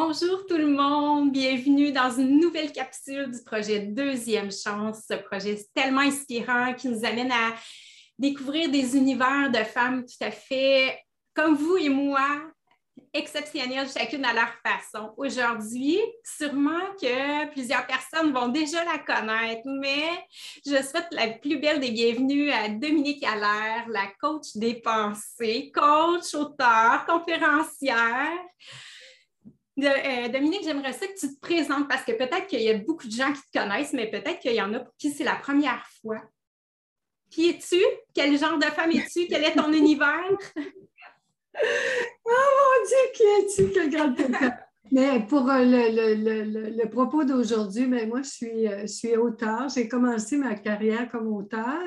Bonjour tout le monde, bienvenue dans une nouvelle capsule du projet Deuxième Chance, ce projet tellement inspirant qui nous amène à découvrir des univers de femmes tout à fait comme vous et moi, exceptionnelles chacune à leur façon. Aujourd'hui, sûrement que plusieurs personnes vont déjà la connaître, mais je souhaite la plus belle des bienvenues à Dominique Allaire, la coach des pensées, coach, auteur, conférencière. Euh, Dominique, j'aimerais ça que tu te présentes parce que peut-être qu'il y a beaucoup de gens qui te connaissent, mais peut-être qu'il y en a pour qui c'est la première fois. Qui es-tu? Quel genre de femme es-tu? Quel est ton univers? oh mon Dieu, qui es-tu? Quelle grande Mais pour euh, le, propos d'aujourd'hui, mais ben, moi, je suis, euh, je suis auteur. J'ai commencé ma carrière comme auteur,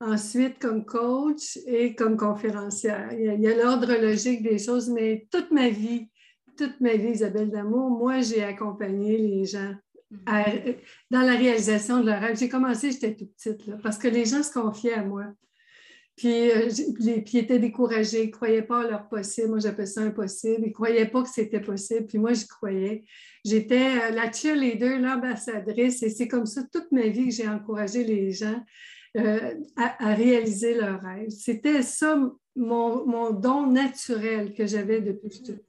ensuite comme coach et comme conférencière. Il y a l'ordre logique des choses, mais toute ma vie, toute ma vie, Isabelle Damour, moi, j'ai accompagné les gens mm-hmm. dans la réalisation de leur rêve. J'ai commencé, j'étais toute petite, parce que les gens se confiaient à moi. Puis, euh, puis ils étaient découragés, ils ne croyaient pas à leur possible. Moi, j'appelle ça impossible. Ils ne croyaient pas que c'était possible. Puis moi, je croyais. J'étais euh, la cheerleader, l'ambassadrice. Et c'est comme ça toute ma vie que j'ai encouragé les gens euh, à, réaliser leurs rêves. C'était ça mon, mon, don naturel que j'avais depuis j'étais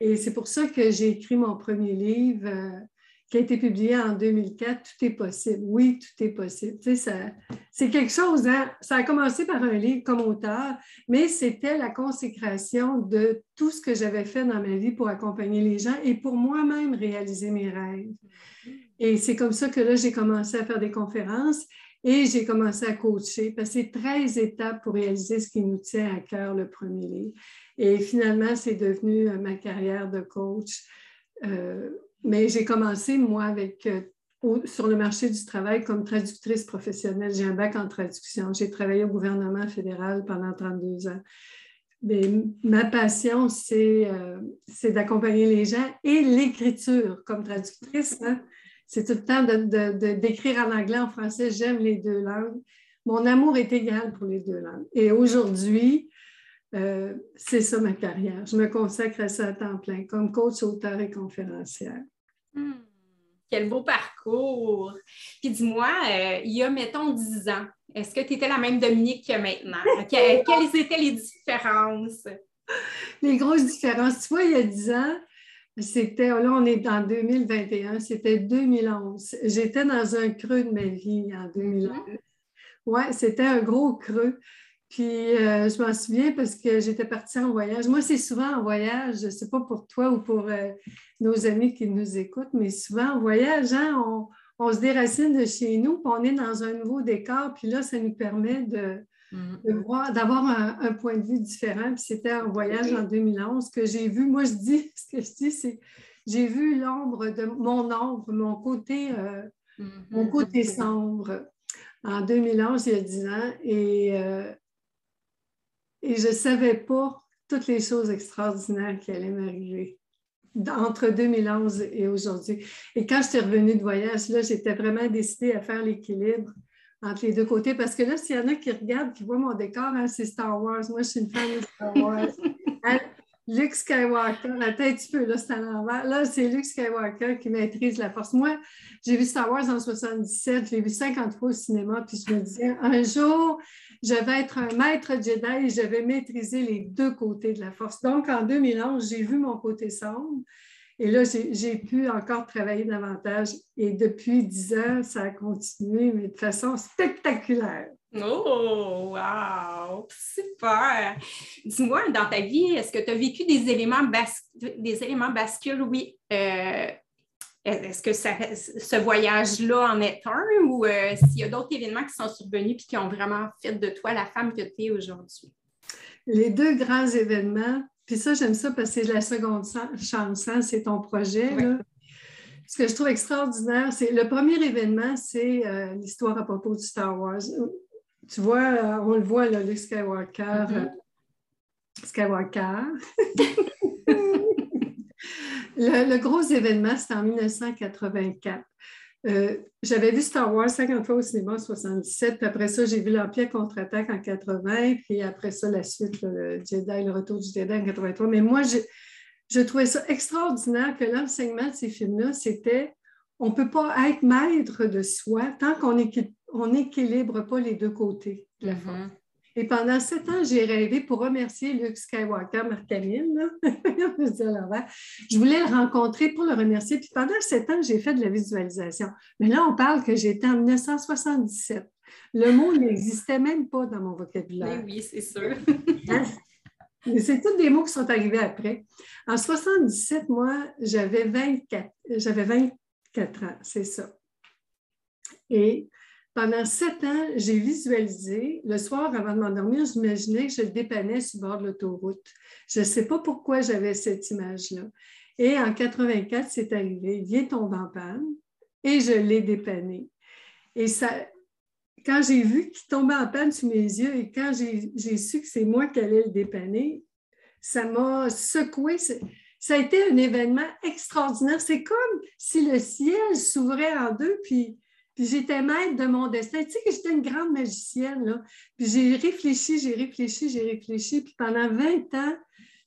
et c'est pour ça que j'ai écrit mon premier livre euh, qui a été publié en 2004, Tout est possible. Oui, tout est possible. Tu sais, c'est quelque chose, hein? ça a commencé par un livre comme auteur, mais c'était la consécration de tout ce que j'avais fait dans ma vie pour accompagner les gens et pour moi-même réaliser mes rêves. Et c'est comme ça que là, j'ai commencé à faire des conférences et j'ai commencé à coacher, passer 13 étapes pour réaliser ce qui nous tient à cœur, le premier livre. Et finalement, c'est devenu euh, ma carrière de coach. Euh, mais j'ai commencé, moi, avec, euh, sur le marché du travail comme traductrice professionnelle. J'ai un bac en traduction. J'ai travaillé au gouvernement fédéral pendant 32 ans. Mais ma passion, c'est d'accompagner les gens et l'écriture comme traductrice. Hein. C'est tout le temps d'écrire en anglais, en français. J'aime les deux langues. Mon amour est égal pour les deux langues. Et aujourd'hui, euh, c'est ça ma carrière. Je me consacre à ça à temps plein, comme coach, auteur et conférencière. Hmm. quel beau parcours! Puis dis-moi, euh, il y a, mettons, 10 ans, est-ce que tu étais la même Dominique que maintenant? quelles étaient les différences? Les grosses différences. Tu vois, il y a 10 ans, c'était, là, on est en 2021, c'était 2011. J'étais dans un creux de ma vie en 2011. Mm-hmm. Oui, c'était un gros creux. Puis euh, je m'en souviens parce que j'étais partie en voyage. Moi, c'est souvent en voyage, je ne sais pas pour toi ou pour euh, nos amis qui nous écoutent, mais souvent en voyage, hein, on, se déracine de chez nous, puis on est dans un nouveau décor, puis là, ça nous permet de, mm-hmm. voir, d'avoir un, point de vue différent. Puis c'était en voyage en 2011 que j'ai vu, moi je dis, ce que je dis, c'est j'ai vu l'ombre de mon ombre, mon côté, euh, mon mm-hmm. côté sombre en 2011, il y a 10 ans. Et et je ne savais pas toutes les choses extraordinaires qui allaient m'arriver entre 2011 et aujourd'hui. Et quand je suis revenue de voyage, là, j'étais vraiment décidée à faire l'équilibre entre les deux côtés. Parce que là, s'il y en a qui regardent, qui voient mon décor, hein, c'est Star Wars. Moi, je suis une fan de Star Wars. Hein, Luke Skywalker, attends un petit peu, là, c'est à l'envers. Là, c'est Luke Skywalker qui maîtrise la force. Moi, j'ai vu Star Wars en 77, je l'ai vu 50 fois au cinéma, puis je me disais, un jour, je vais être un maître Jedi et je vais maîtriser les deux côtés de la force. Donc, en 2011, j'ai vu mon côté sombre. Et là, j'ai pu encore travailler davantage. Et depuis dix ans, ça a continué, mais de façon spectaculaire. Oh, wow! Super! Dis-moi, dans ta vie, est-ce que tu as vécu des éléments, des éléments bascules? Oui. Euh, est-ce que ce voyage-là en est un ou euh, s'il y a d'autres événements qui sont survenus et qui ont vraiment fait de toi la femme que tu es aujourd'hui? Les deux grands événements, puis ça, j'aime ça parce que c'est la seconde chance, hein, c'est ton projet. Ce que je trouve extraordinaire, c'est le premier événement, c'est euh, l'histoire à propos du Star Wars tu vois, euh, on le voit, là, Luke Skywalker. Mm-hmm. Euh, Skywalker. le, gros événement, c'était en 1984. Euh, j'avais vu Star Wars 50 fois au cinéma en 77, puis après ça, j'ai vu l'Empire contre-attaque en 80, puis après ça, la suite, le Jedi, le retour du Jedi en 83. Mais moi, je trouvais ça extraordinaire que l'enseignement de ces films-là, c'était on ne peut pas être maître de soi tant qu'on n'équilibre pas les deux côtés de la mm-hmm. force. Et pendant sept ans, j'ai rêvé pour remercier Luke Skywalker, Marc je voulais le rencontrer pour le remercier. Puis pendant sept ans, j'ai fait de la visualisation. Mais là, on parle que j'étais en 1977. Le mot n'existait même pas dans mon vocabulaire. Oui, c'est sûr. Hein? Mais c'est tous des mots qui sont arrivés après. En 77, moi, j'avais 24, j'avais 24 ans, c'est ça. Et pendant sept ans, j'ai visualisé. Le soir, avant de m'endormir, j'imaginais que je le dépannais sur le bord de l'autoroute. Je ne sais pas pourquoi j'avais cette image-là. Et en 84, c'est arrivé. Il est tombé en panne et je l'ai dépanné. Et ça, quand j'ai vu qu'il tombait en panne sous mes yeux et quand j'ai su que c'est moi qui allais le dépanner, ça m'a secoué. Ça a été un événement extraordinaire. C'est comme si le ciel s'ouvrait en deux, puis puis j'étais maître de mon destin. Tu sais que j'étais une grande magicienne, là. Puis j'ai réfléchi, j'ai réfléchi, j'ai réfléchi. Puis pendant 20 ans,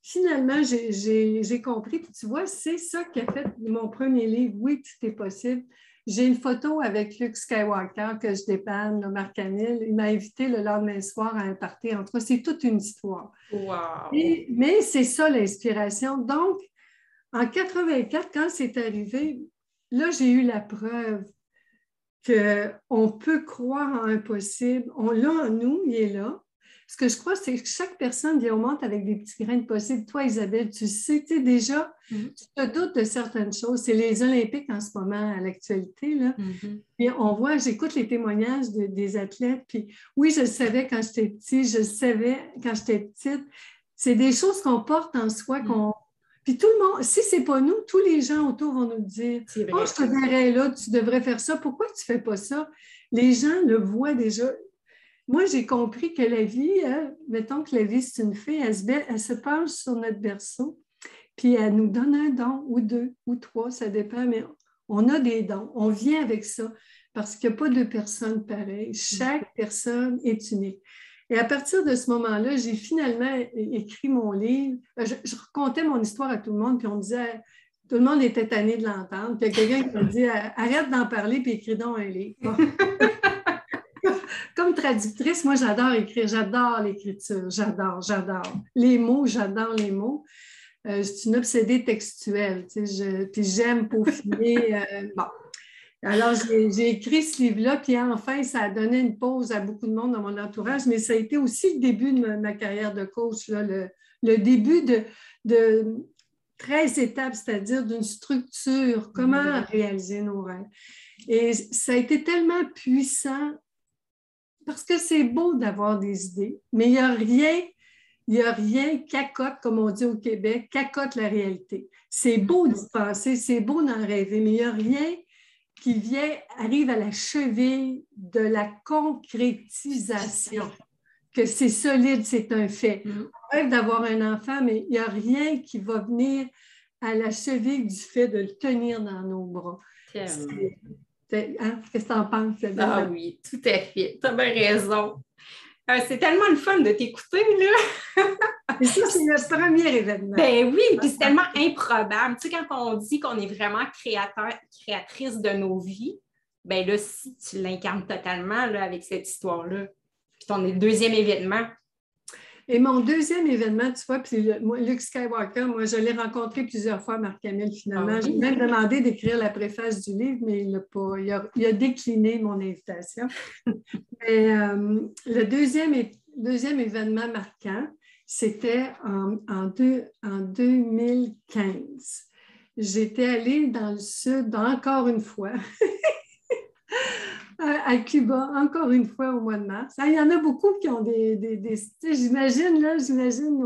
finalement, j'ai compris. Puis tu vois, c'est ça qui a fait mon premier livre. Oui, tout est possible. J'ai une photo avec Luke Skywalker que je dépanne, le Marc Camille. Il m'a invité le lendemain soir à un party entre C'est toute une histoire. Wow. mais c'est ça l'inspiration. Donc, en 84, quand c'est arrivé, là, j'ai eu la preuve qu'on peut croire en un possible. On l'a en nous, il est là. Ce que je crois, c'est que chaque personne vient au monde avec des petits grains de possible. Toi, Isabelle, tu sais, tu sais déjà, mm-hmm. tu te doutes de certaines choses. C'est les Olympiques en ce moment à l'actualité. Là. Mm-hmm. on voit, j'écoute les témoignages des athlètes. Puis oui, je le savais quand j'étais petit, je le savais quand j'étais petite. C'est des choses qu'on porte en soi, mm. qu'on puis tout le monde, si ce n'est pas nous, tous les gens autour vont nous dire Oh, je te verrais là, tu devrais faire ça. Pourquoi tu ne fais pas ça? Les gens le voient déjà. Moi, j'ai compris que la vie, hein, mettons que la vie, c'est une fée, elle se, elle se penche sur notre berceau, puis elle nous donne un don, ou deux, ou trois, ça dépend, mais on a des dons. On vient avec ça parce qu'il n'y a pas de personnes pareilles. Chaque personne est unique. Et à partir de ce moment-là, j'ai finalement écrit mon livre. Euh, je, racontais mon histoire à tout le monde, puis on disait, tout le monde était tanné de l'entendre. Puis il y a quelqu'un qui m'a dit, arrête d'en parler, puis écris donc un livre. Comme traductrice, moi, j'adore écrire, j'adore l'écriture, j'adore, j'adore. Les mots, j'adore les mots. Euh, je suis une obsédée textuelle, tu sais, puis j'aime peaufiner. Euh, bon, alors, j'ai écrit ce livre-là, puis enfin, ça a donné une pause à beaucoup de monde dans mon entourage, mais ça a été aussi le début de ma, carrière de coach, le, début de, de 13 étapes, c'est-à-dire d'une structure, comment mm-hmm. réaliser nos rêves. Et ça a été tellement puissant parce que c'est beau d'avoir des idées, mais il n'y a rien, il n'y a rien cacote, comme on dit au Québec, cacote la réalité. C'est beau d'y penser, c'est beau d'en rêver, mais il n'y a rien qui vient, arrive à la cheville de la concrétisation, que c'est solide, c'est un fait. Mm. On rêve d'avoir un enfant, mais il n'y a rien qui va venir à la cheville du fait de le tenir dans nos bras. Hein? Qu'est-ce que tu en penses? Ah oui, tout à fait. Tu as bien raison. Ah, c'est tellement le fun de t'écouter, là. Et ça, c'est le premier événement. Ben oui, puis c'est tellement improbable. Tu sais, quand on dit qu'on est vraiment créateur, créatrice de nos vies, ben là, si tu l'incarnes totalement là, avec cette histoire-là, puis ton deuxième événement, et mon deuxième événement, tu vois, puis Luke Skywalker, moi, je l'ai rencontré plusieurs fois, Marc-Camille, finalement. Ah J'ai même demandé d'écrire la préface du livre, mais il a, pas, il a, décliné mon invitation. Mais, euh, le deuxième, deuxième événement marquant, c'était en, en, en 2015. J'étais allée dans le sud encore une fois. à Cuba, encore une fois au mois de mars. Ah, il y en a beaucoup qui ont des. des, j'imagine, là, j'imagine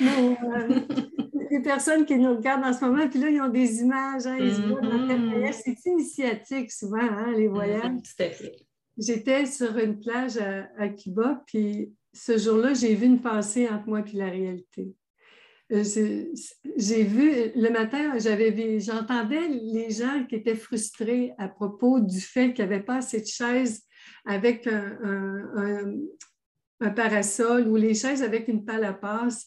euh, les personnes qui nous regardent en ce moment, puis là, ils ont des images, hein, ils mm-hmm. C'est initiatique souvent, hein, les mm-hmm. voyages. J'étais sur une plage à, Cuba, puis ce jour-là, j'ai vu une pensée entre moi et la réalité. Euh, j'ai vu le matin, j'avais j'entendais les gens qui étaient frustrés à propos du fait qu'il n'y avait pas assez de chaises avec un, parasol ou les chaises avec une palle à passe.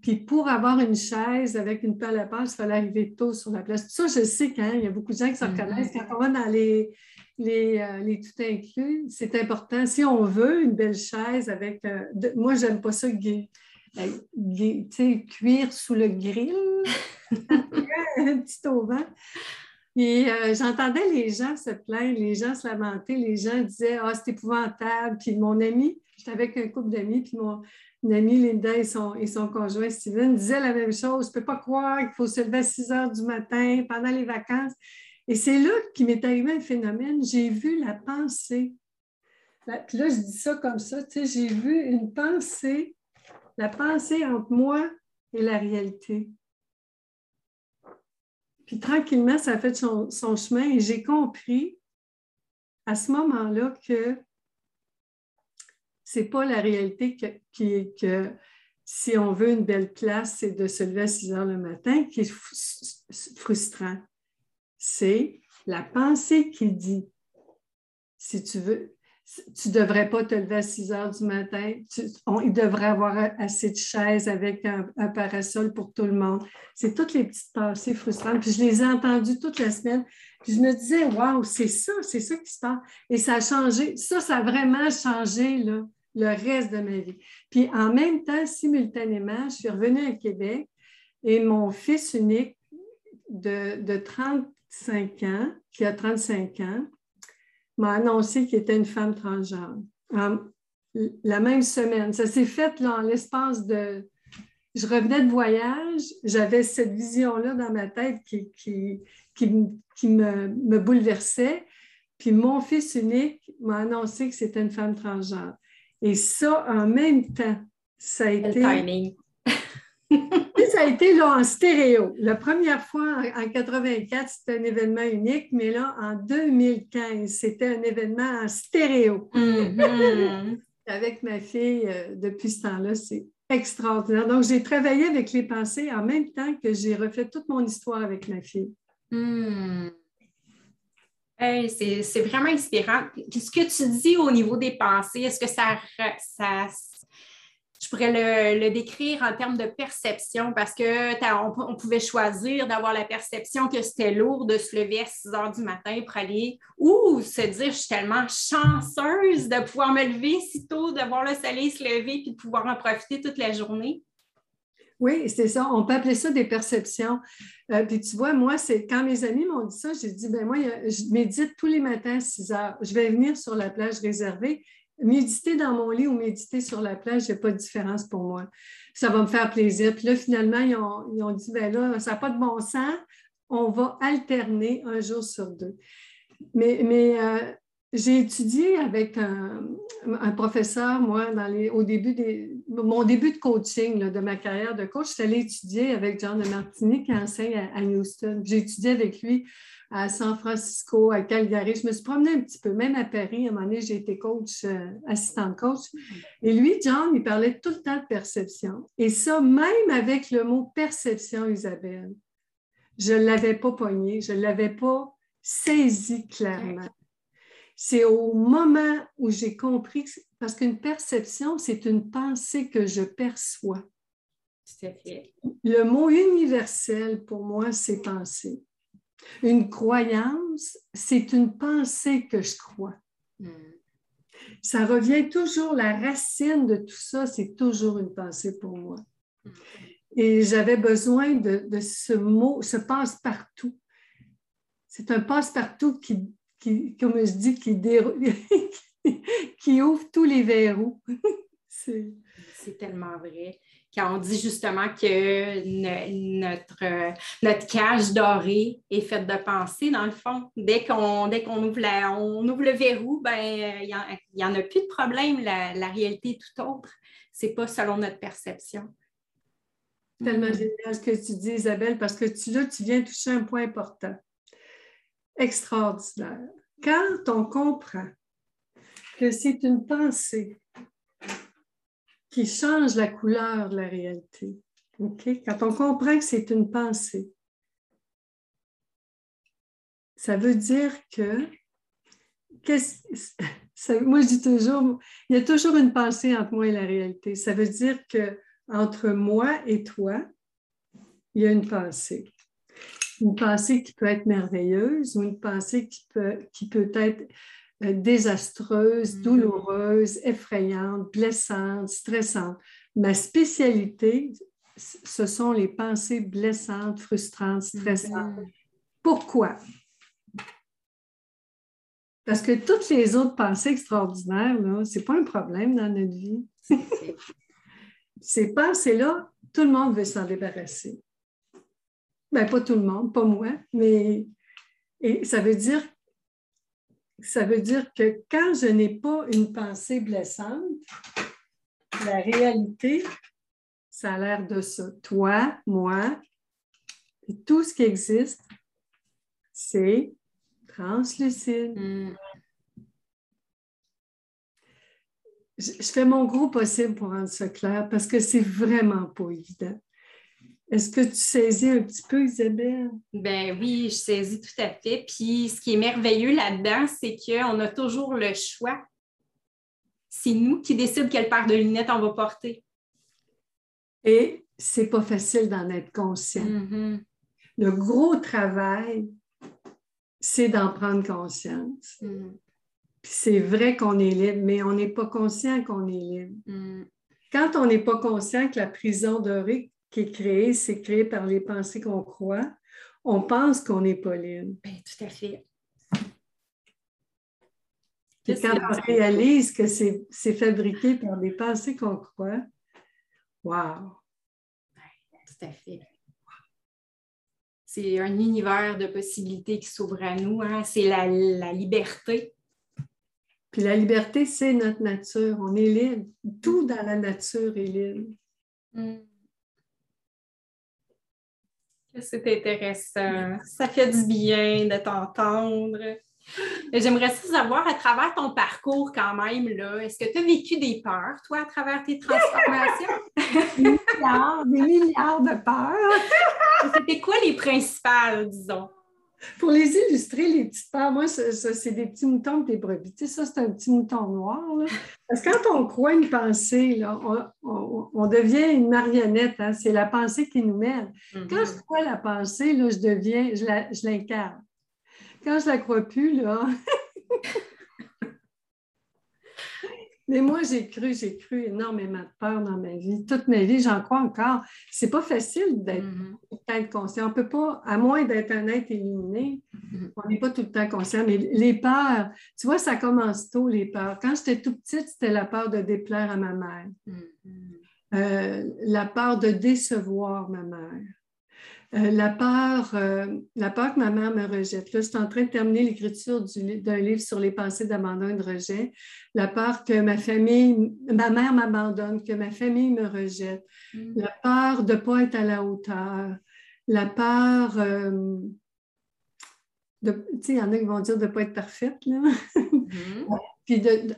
Puis pour avoir une chaise avec une pelle à passe, il fallait arriver tôt sur la place. Ça, je sais qu'il y a beaucoup de gens qui se mm-hmm. reconnaissent. Quand on va dans les, les, euh, les tout inclus, c'est important. Si on veut une belle chaise avec. Euh, moi, j'aime pas ça, euh, cuire sous le grill, un petit auvent. Et j'entendais les gens se plaindre, les gens se lamenter, les gens disaient Ah, c'est épouvantable. Puis mon ami, j'étais avec un couple d'amis, puis mon ami Linda et son, et son conjoint Steven disaient la même chose. Je ne peux pas croire qu'il faut se lever à 6 heures du matin pendant les vacances. Et c'est là qu'il m'est arrivé un phénomène. J'ai vu la pensée. Là, là, je dis ça comme ça, tu sais, j'ai vu une pensée, la pensée entre moi et la réalité. Puis tranquillement, ça a fait son, chemin et j'ai compris à ce moment-là que c'est pas la réalité que, qui, que si on veut une belle place, c'est de se lever à 6 heures le matin qui est frustrant c'est la pensée qui dit, si tu veux, tu ne devrais pas te lever à 6 heures du matin, il devrait avoir assez de chaises avec un, parasol pour tout le monde. C'est toutes les petites pensées frustrantes. Puis je les ai entendues toute la semaine. Puis je me disais, waouh, c'est ça, c'est ça qui se passe. Et ça a changé. Ça, ça a vraiment changé le reste de ma vie. Puis en même temps, simultanément, je suis revenue à Québec et mon fils unique de, de 30 ans, qui a 35 ans, m'a annoncé qu'il était une femme transgenre. la même semaine. Ça s'est fait là, en l'espace de... Je revenais de voyage, j'avais cette vision-là dans ma tête qui, qui, qui, me, me, bouleversait. Puis mon fils unique m'a annoncé que c'était une femme transgenre. Et ça, en même temps, ça a été... timing. ça a été là, en stéréo. La première fois, en 84, c'était un événement unique, mais là, en 2015, c'était un événement en stéréo. Mm-hmm. avec ma fille, euh, depuis ce temps-là, c'est extraordinaire. Donc, j'ai travaillé avec les pensées en même temps que j'ai refait toute mon histoire avec ma fille. Mm. c'est vraiment inspirant. Ce que tu dis au niveau des pensées, est-ce que ça, ça, je pourrais le, décrire en termes de perception parce qu'on on pouvait choisir d'avoir la perception que c'était lourd de se lever à 6 heures du matin pour aller ou se dire je suis tellement chanceuse de pouvoir me lever si tôt, de voir le soleil se lever puis de pouvoir en profiter toute la journée. Oui, c'est ça. On peut appeler ça des perceptions. Euh, puis tu vois, moi, c'est quand mes amis m'ont dit ça, j'ai dit, ben moi, je médite tous les matins à 6 heures. Je vais venir sur la plage réservée méditer dans mon lit ou méditer sur la plage, il n'y a pas de différence pour moi. Ça va me faire plaisir. Puis là, finalement, ils ont, dit, ben là, ça n'a pas de bon sens, on va alterner un jour sur deux. Mais, mais euh, j'ai étudié avec un, professeur, moi, dans les, au début des, mon début de coaching, de ma carrière de coach, allée étudier avec John de Martini qui enseigne à Houston. J'ai étudié avec lui à San Francisco, à Calgary. Je me suis promenée un petit peu, même à Paris. À un moment donné, j'ai été coach, euh, assistante coach. Et lui, John, il parlait tout le temps de perception. Et ça, même avec le mot perception, Isabelle, je ne l'avais pas pogné, je ne l'avais pas saisi clairement. C'est au moment où j'ai compris, parce qu'une perception, c'est une pensée que je perçois. Le mot universel, pour moi, c'est penser. Une croyance, c'est une pensée que je crois. Hmm. Ça revient toujours, la racine de tout ça, c'est toujours une pensée pour moi. Hmm. Et j'avais besoin de, ce mot, ce passe-partout. C'est un passe-partout qui, qui, comme je dis, qui, qui ouvre tous les verrous. c'est tellement vrai quand on dit justement que notre, notre cage dorée est faite de pensée, dans le fond. Dès qu'on ouvre, on ouvre le verrou, ben, il n'y en, a plus de problème. La, réalité est tout autre. Ce n'est pas selon notre perception. Tellement génial ce que tu dis, Isabelle, parce que tu, là, tu viens toucher un point important. Extraordinaire. Quand on comprend que c'est une pensée qui change la couleur de la réalité. Quand on comprend que c'est une pensée, ça veut dire que, moi je dis toujours, il y a toujours une pensée entre moi et la réalité. Ça veut dire que entre moi et toi, il y a une pensée. Une pensée qui peut être merveilleuse ou une pensée qui peut, qui peut être désastreuse, mm-hmm. douloureuse, effrayante, blessante, stressante. Ma spécialité, ce sont les pensées blessantes, frustrantes, stressantes. Mm-hmm. Pourquoi? Parce que toutes les autres pensées extraordinaires, ce n'est pas un problème dans notre vie. Ces pensées-là, tout le monde veut s'en débarrasser. Ben, pas tout le monde, pas moi, mais et ça veut dire ça veut dire que quand je n'ai pas une pensée blessante, la réalité, ça a l'air de ça. Toi, moi, et tout ce qui existe, c'est translucide. Mm. Je, fais mon gros possible pour rendre ça clair parce que c'est vraiment pas évident. Est-ce que tu saisis un petit peu, Isabelle? Ben oui, je saisis tout à fait. Puis ce qui est merveilleux là-dedans, c'est qu'on a toujours le choix. C'est nous qui décidons quelle paire de lunettes on va porter. Et c'est pas facile d'en être conscient. Mm-hmm. Le gros travail, c'est d'en prendre conscience. Mm. Puis c'est vrai qu'on est libre, mais on n'est pas conscient qu'on est libre. Mm. Quand on n'est pas conscient que la prison dorée qui est créée, c'est créé par les pensées qu'on croit, on pense qu'on n'est pas libre. Ben, tout à fait. Quand on réalise que c'est fabriqué par des pensées qu'on croit, wow! tout à fait c'est un univers de possibilités qui s'ouvre à nous. Hein. C'est la, liberté. Puis la liberté, c'est notre nature. On est libre. Tout dans la nature est libre. Hmm. C'est intéressant. Ça fait du bien de t'entendre. J'aimerais savoir, à travers ton parcours quand même, est-ce que tu as vécu des peurs, toi, à travers tes transformations? des milliards, des milliards de peurs. C'était quoi les principales, disons? Pour les illustrer, les petites peurs, moi, c'est des petits moutons des brebis. Tu sais, ça, c'est un petit mouton noir. Parce que quand on croit une pensée, là, on, devient une marionnette. Hein. C'est la pensée qui nous mène. Quand je mm-hmm. crois la pensée, là, je deviens, je l'incarne. Quand je ne la crois plus, là. Mais moi, j'ai cru, j'ai cru énormément de peur dans ma vie. Toute ma vie, j'en crois encore. C'est pas facile d'être mm-hmm. conscient. On peut pas, à moins d'être un être illuminé, mm-hmm. on n'est pas tout le temps conscient. Mais les peurs, tu vois, ça commence tôt, les peurs. Quand j'étais tout petite, c'était la peur de déplaire à ma mère. Mm-hmm. Euh, la peur de décevoir ma mère. Euh, la, peur, euh, la peur que ma mère me rejette. Là, je suis en train de terminer l'écriture d'un livre sur les pensées d'abandon et de rejet. La peur que ma famille, ma mère m'abandonne, que ma famille me rejette. Mm. La peur de ne pas être à la hauteur. La peur euh, tu sais, il y en a qui vont dire de ne pas être parfaite. Là. Mm-hmm.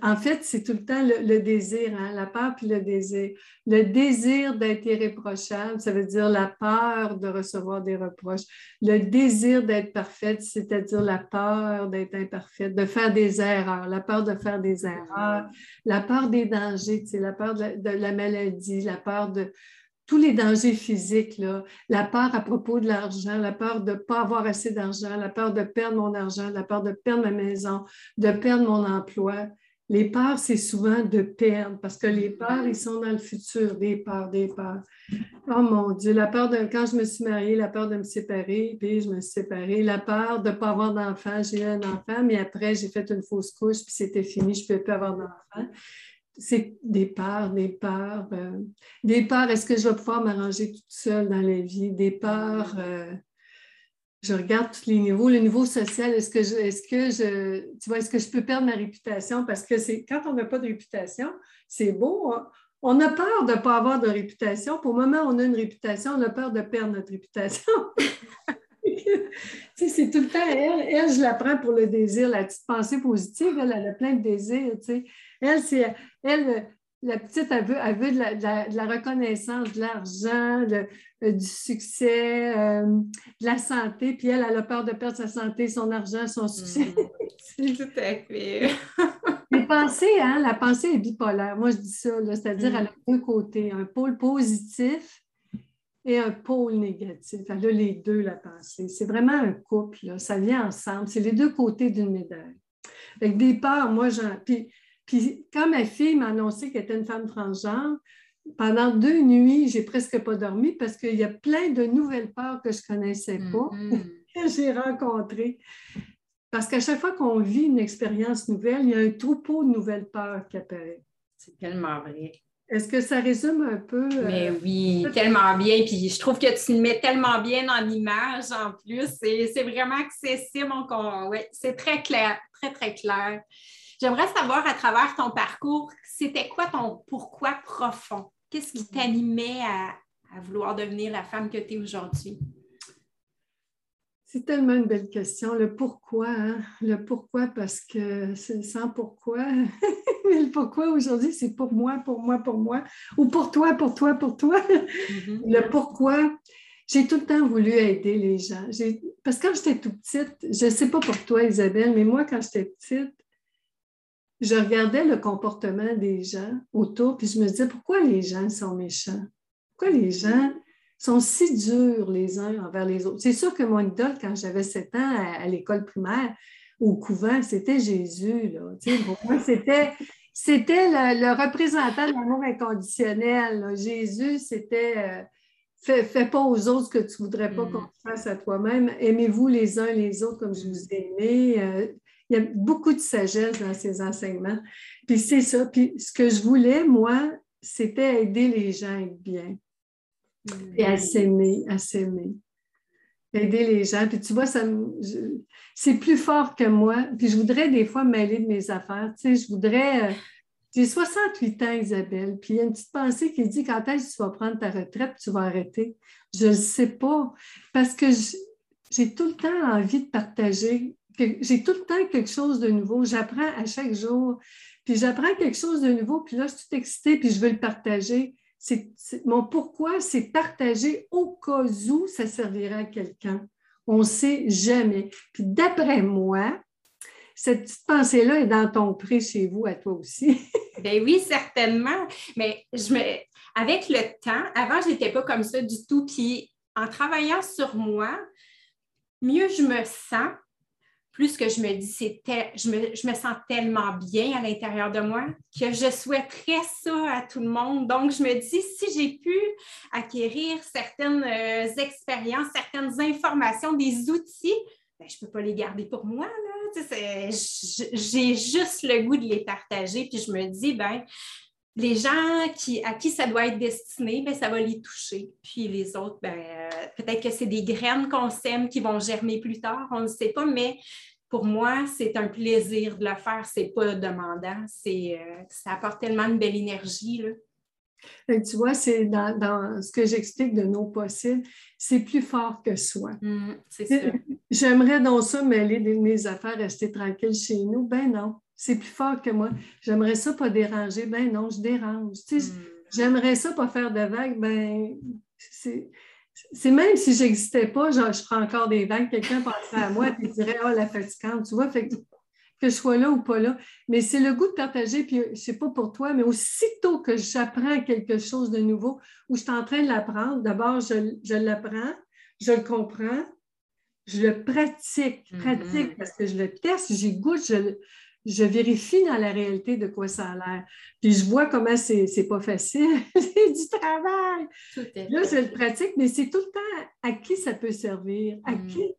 En fait, c'est tout le temps le, désir, hein, la peur puis le désir. Le désir d'être irréprochable, ça veut dire la peur de recevoir des reproches. Le désir d'être parfaite, c'est-à-dire la peur d'être imparfaite, de faire des erreurs, la peur de faire des erreurs, la peur des dangers, la peur de la maladie, la peur de, tous les dangers physiques, la peur à propos de l'argent, la peur de ne pas avoir assez d'argent, la peur de perdre mon argent, la peur de perdre ma maison, de perdre mon emploi. Les peurs, c'est souvent de perdre parce que les peurs, ils sont dans le futur, des peurs, des peurs. Oh mon Dieu, la peur de quand je me suis mariée, la peur de me séparer, puis je me suis séparée, la peur de ne pas avoir d'enfant. J'ai eu un enfant, mais après, j'ai fait une fausse couche, puis c'était fini, je ne pouvais plus avoir d'enfant c'est des peurs, des peurs, euh, des peurs, est-ce que je vais pouvoir m'arranger toute seule dans la vie? Des peurs, euh, je regarde tous les niveaux. Le niveau social, est-ce que je, est-ce que je, tu vois, est-ce que je peux perdre ma réputation? Parce que c'est quand on n'a pas de réputation, c'est beau. On, a peur de ne pas avoir de réputation. Pour le moment, on a une réputation, on a peur de perdre notre réputation. c'est tout le temps, elle, elle, je la prends pour le désir, la petite pensée positive, elle, elle a plein de désirs, tu sais. Elle, c'est, elle, la petite, elle veut, de, la, reconnaissance, de l'argent, euh, du succès, euh, de la santé, puis elle, elle a peur de perdre sa santé, son argent, son succès. Mm. tout à fait. Les pensées, hein, la pensée est bipolaire. Moi, je dis ça, c'est-à-dire elle a deux côtés, un pôle positif et un pôle négatif. Elle a les deux, la pensée. C'est vraiment un couple, ça vient ensemble. C'est les deux côtés d'une médaille. Avec des peurs, moi, j'en. Puis, puis quand ma fille m'a annoncé qu'elle était une femme transgenre, pendant deux nuits, j'ai presque pas dormi parce qu'il y a plein de nouvelles peurs que je ne connaissais pas, mm-hmm. que j'ai rencontrées. Parce qu'à chaque fois qu'on vit une expérience nouvelle, il y a un troupeau de nouvelles peurs qui apparaît. C'est tellement vrai. Est-ce que ça résume un peu? Euh, Mais oui, tellement bien. Puis je trouve que tu le mets tellement bien dans l'image en plus. C'est vraiment accessible. Ouais, c'est très clair, très, très clair. J'aimerais savoir à travers ton parcours, c'était quoi ton pourquoi profond? Qu'est-ce qui t'animait à, à vouloir devenir la femme que tu es aujourd'hui? C'est tellement une belle question. Le pourquoi, hein? le pourquoi, parce que sans pourquoi, mais le pourquoi aujourd'hui, c'est pour moi, pour moi, pour moi, ou pour toi, pour toi, pour toi. Mm-hmm. Le pourquoi, j'ai tout le temps voulu aider les gens. Parce que quand j'étais tout petite, je ne sais pas pour toi, Isabelle, mais moi, quand j'étais petite, je regardais le comportement des gens autour, puis je me disais, pourquoi les gens sont méchants? Pourquoi les gens sont si durs les uns envers les autres? C'est sûr que mon idole, quand j'avais 7 ans à, l'école primaire, au couvent, c'était Jésus. Là. Pour moi, c'était, c'était le, représentant de l'amour inconditionnel. Jésus, c'était euh, fais, pas aux autres ce que tu ne voudrais pas mm. qu'on fasse à toi-même. Aimez-vous les uns les autres comme je vous ai aimé. Euh, il y a beaucoup de sagesse dans ces enseignements. Puis c'est ça. Puis ce que je voulais, moi, c'était aider les gens à être bien et à s'aimer, à s'aimer. Aider les gens. Puis tu vois, ça c'est plus fort que moi. Puis je voudrais des fois mêler de mes affaires. Tu sais, je voudrais. Euh, j'ai 68 ans, Isabelle, puis il y a une petite pensée qui dit quand est-ce que tu vas prendre ta retraite, tu vas arrêter? Je ne sais pas, parce que j'ai tout le temps envie de partager. J'ai tout le temps quelque chose de nouveau. J'apprends à chaque jour, puis j'apprends quelque chose de nouveau, puis là, je suis tout excitée, puis je veux le partager mon pourquoi, c'est partager au cas où ça servira à quelqu'un. On ne sait jamais. Puis d'après moi, cette petite pensée-là est dans ton pré chez vous, à toi aussi. ben oui, certainement. Mais je me... avec le temps, avant, je n'étais pas comme ça du tout. Puis en travaillant sur moi, mieux je me sens, plus que je me dis, c'était, je me, je me sens tellement bien à l'intérieur de moi que je souhaiterais ça à tout le monde. Donc, je me dis, si j'ai pu acquérir certaines euh, expériences, certaines informations, des outils, ben, je ne peux pas les garder pour moi. J'ai juste le goût de les partager. Puis je me dis, ben, les gens qui, à qui ça doit être destiné, ben, ça va les toucher. Puis les autres, ben, euh, peut-être que c'est des graines qu'on sème qui vont germer plus tard, on ne sait pas, mais pour moi, c'est un plaisir de le faire. C'est pas demandant. C'est, euh, ça apporte tellement de belle énergie. Là. tu vois, c'est dans, ce que j'explique de nos possibles, c'est plus fort que soi. Mmh, c'est J'aimerais dans ça mêler mes affaires, rester tranquille chez nous. Ben non c'est plus fort que moi. J'aimerais ça pas déranger. Ben non, je dérange. Hmm. J'aimerais ça pas faire de vagues. Ben, c'est même si j'existais pas, genre, je ferais encore des vagues, quelqu'un penserait à moi et dirait Oh, la fatigante, tu vois, fait que, je sois là ou pas là. Mais c'est le goût de partager, puis c'est pas pour toi, mais aussitôt que j'apprends quelque chose de nouveau ou je suis en train de l'apprendre, d'abord, je, je l'apprends, je le comprends, je le pratique, pratique hmm. parce que je le teste, j'y goûte, je, je vérifie dans la réalité de quoi ça a l'air. Puis je vois comment c'est, c'est pas facile. c'est du travail. Là, je le pratique, mais c'est tout le temps à qui ça peut servir, à mm. qui.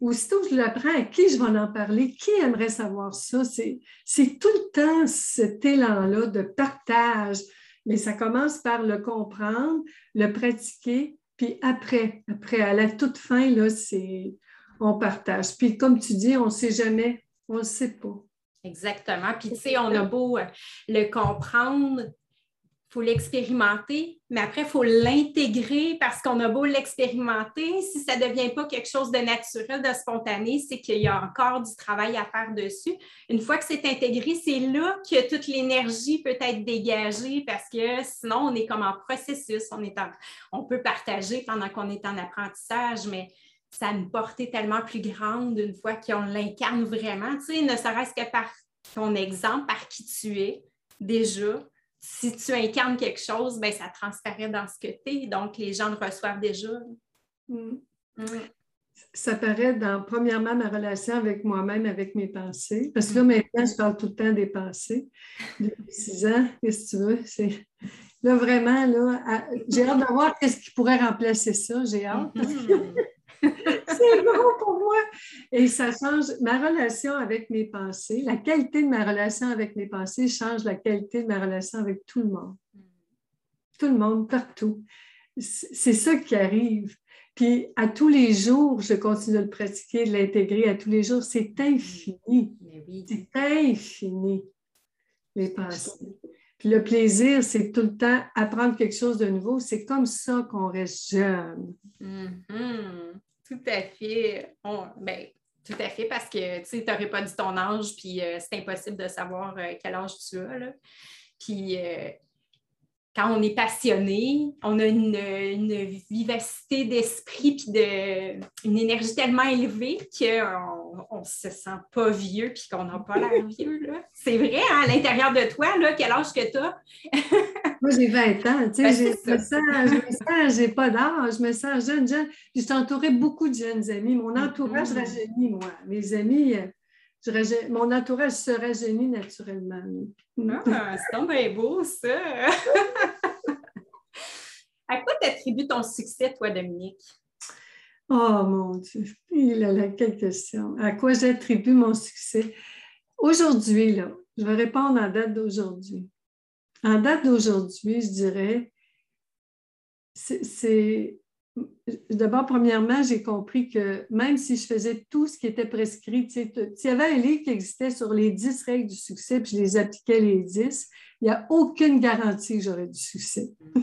Aussitôt que je l'apprends, à qui je vais en parler, qui aimerait savoir ça? C'est, c'est tout le temps cet élan-là de partage. Mais ça commence par le comprendre, le pratiquer, puis après, après, à la toute fin, là, c'est on partage. Puis comme tu dis, on ne sait jamais, on ne sait pas. Exactement. Puis, tu sais, on a beau euh, le comprendre, il faut l'expérimenter, mais après, il faut l'intégrer parce qu'on a beau l'expérimenter. Si ça ne devient pas quelque chose de naturel, de spontané, c'est qu'il y a encore du travail à faire dessus. Une fois que c'est intégré, c'est là que toute l'énergie peut être dégagée parce que sinon, on est comme en processus. On, est on peut partager pendant qu'on est en apprentissage, mais ça a une portée tellement plus grande une fois qu'on l'incarne vraiment, tu sais, ne serait-ce que par ton exemple, par qui tu es, déjà, si tu incarnes quelque chose, ben, ça transparaît dans ce que tu es. Donc, les gens le reçoivent déjà. Mm. Mm. Ça paraît dans, premièrement, ma relation avec moi-même, avec mes pensées. Parce que là, maintenant, je parle tout le temps des pensées. Depuis six ans, qu'est-ce que tu veux? Là, vraiment, là, j'ai hâte de voir qu'est-ce qui pourrait remplacer ça. J'ai hâte. C'est bon pour moi. Et ça change ma relation avec mes pensées. La qualité de ma relation avec mes pensées change la qualité de ma relation avec tout le monde. Tout le monde, partout. C'est ça qui arrive. Puis à tous les jours, je continue de le pratiquer, de l'intégrer à tous les jours. C'est infini. C'est infini, les pensées. Puis le plaisir, c'est tout le temps apprendre quelque chose de nouveau. C'est comme ça qu'on reste jeune. Mm-hmm. Tout à fait. Ben, tout à fait, parce que tu n'aurais pas dit ton âge, puis euh, c'est impossible de savoir euh, quel âge tu as. Là. Euh, quand on est passionné, on a une, vivacité d'esprit puis de, une énergie tellement élevée qu'on ne se sent pas vieux puis qu'on n'a pas l'air vieux. C'est vrai, hein, à l'intérieur de toi, là, quel âge que tu as? Moi, j'ai 20 ans. Tu sais, ben, je me j'ai pas d'âge, je me sens jeune, jeune. Je suis entourée beaucoup de jeunes amis. Mon entourage mm-hmm. rajeunit, moi. Mes amis, mon entourage se rajeunit naturellement. Ah, c'est donc bien beau, ça! à quoi t'attribues ton succès, toi, Dominique? Oh mon Dieu, il a quelle question. À quoi j'attribue mon succès? Aujourd'hui, là, je vais répondre en date d'aujourd'hui. En date d'aujourd'hui, je dirais, c'est D'abord, premièrement, j'ai compris que même si je faisais tout ce qui était prescrit, s'il y avait un livre qui existait sur les 10 règles du succès, puis je les appliquais les 10, il n'y a aucune garantie que j'aurais du succès.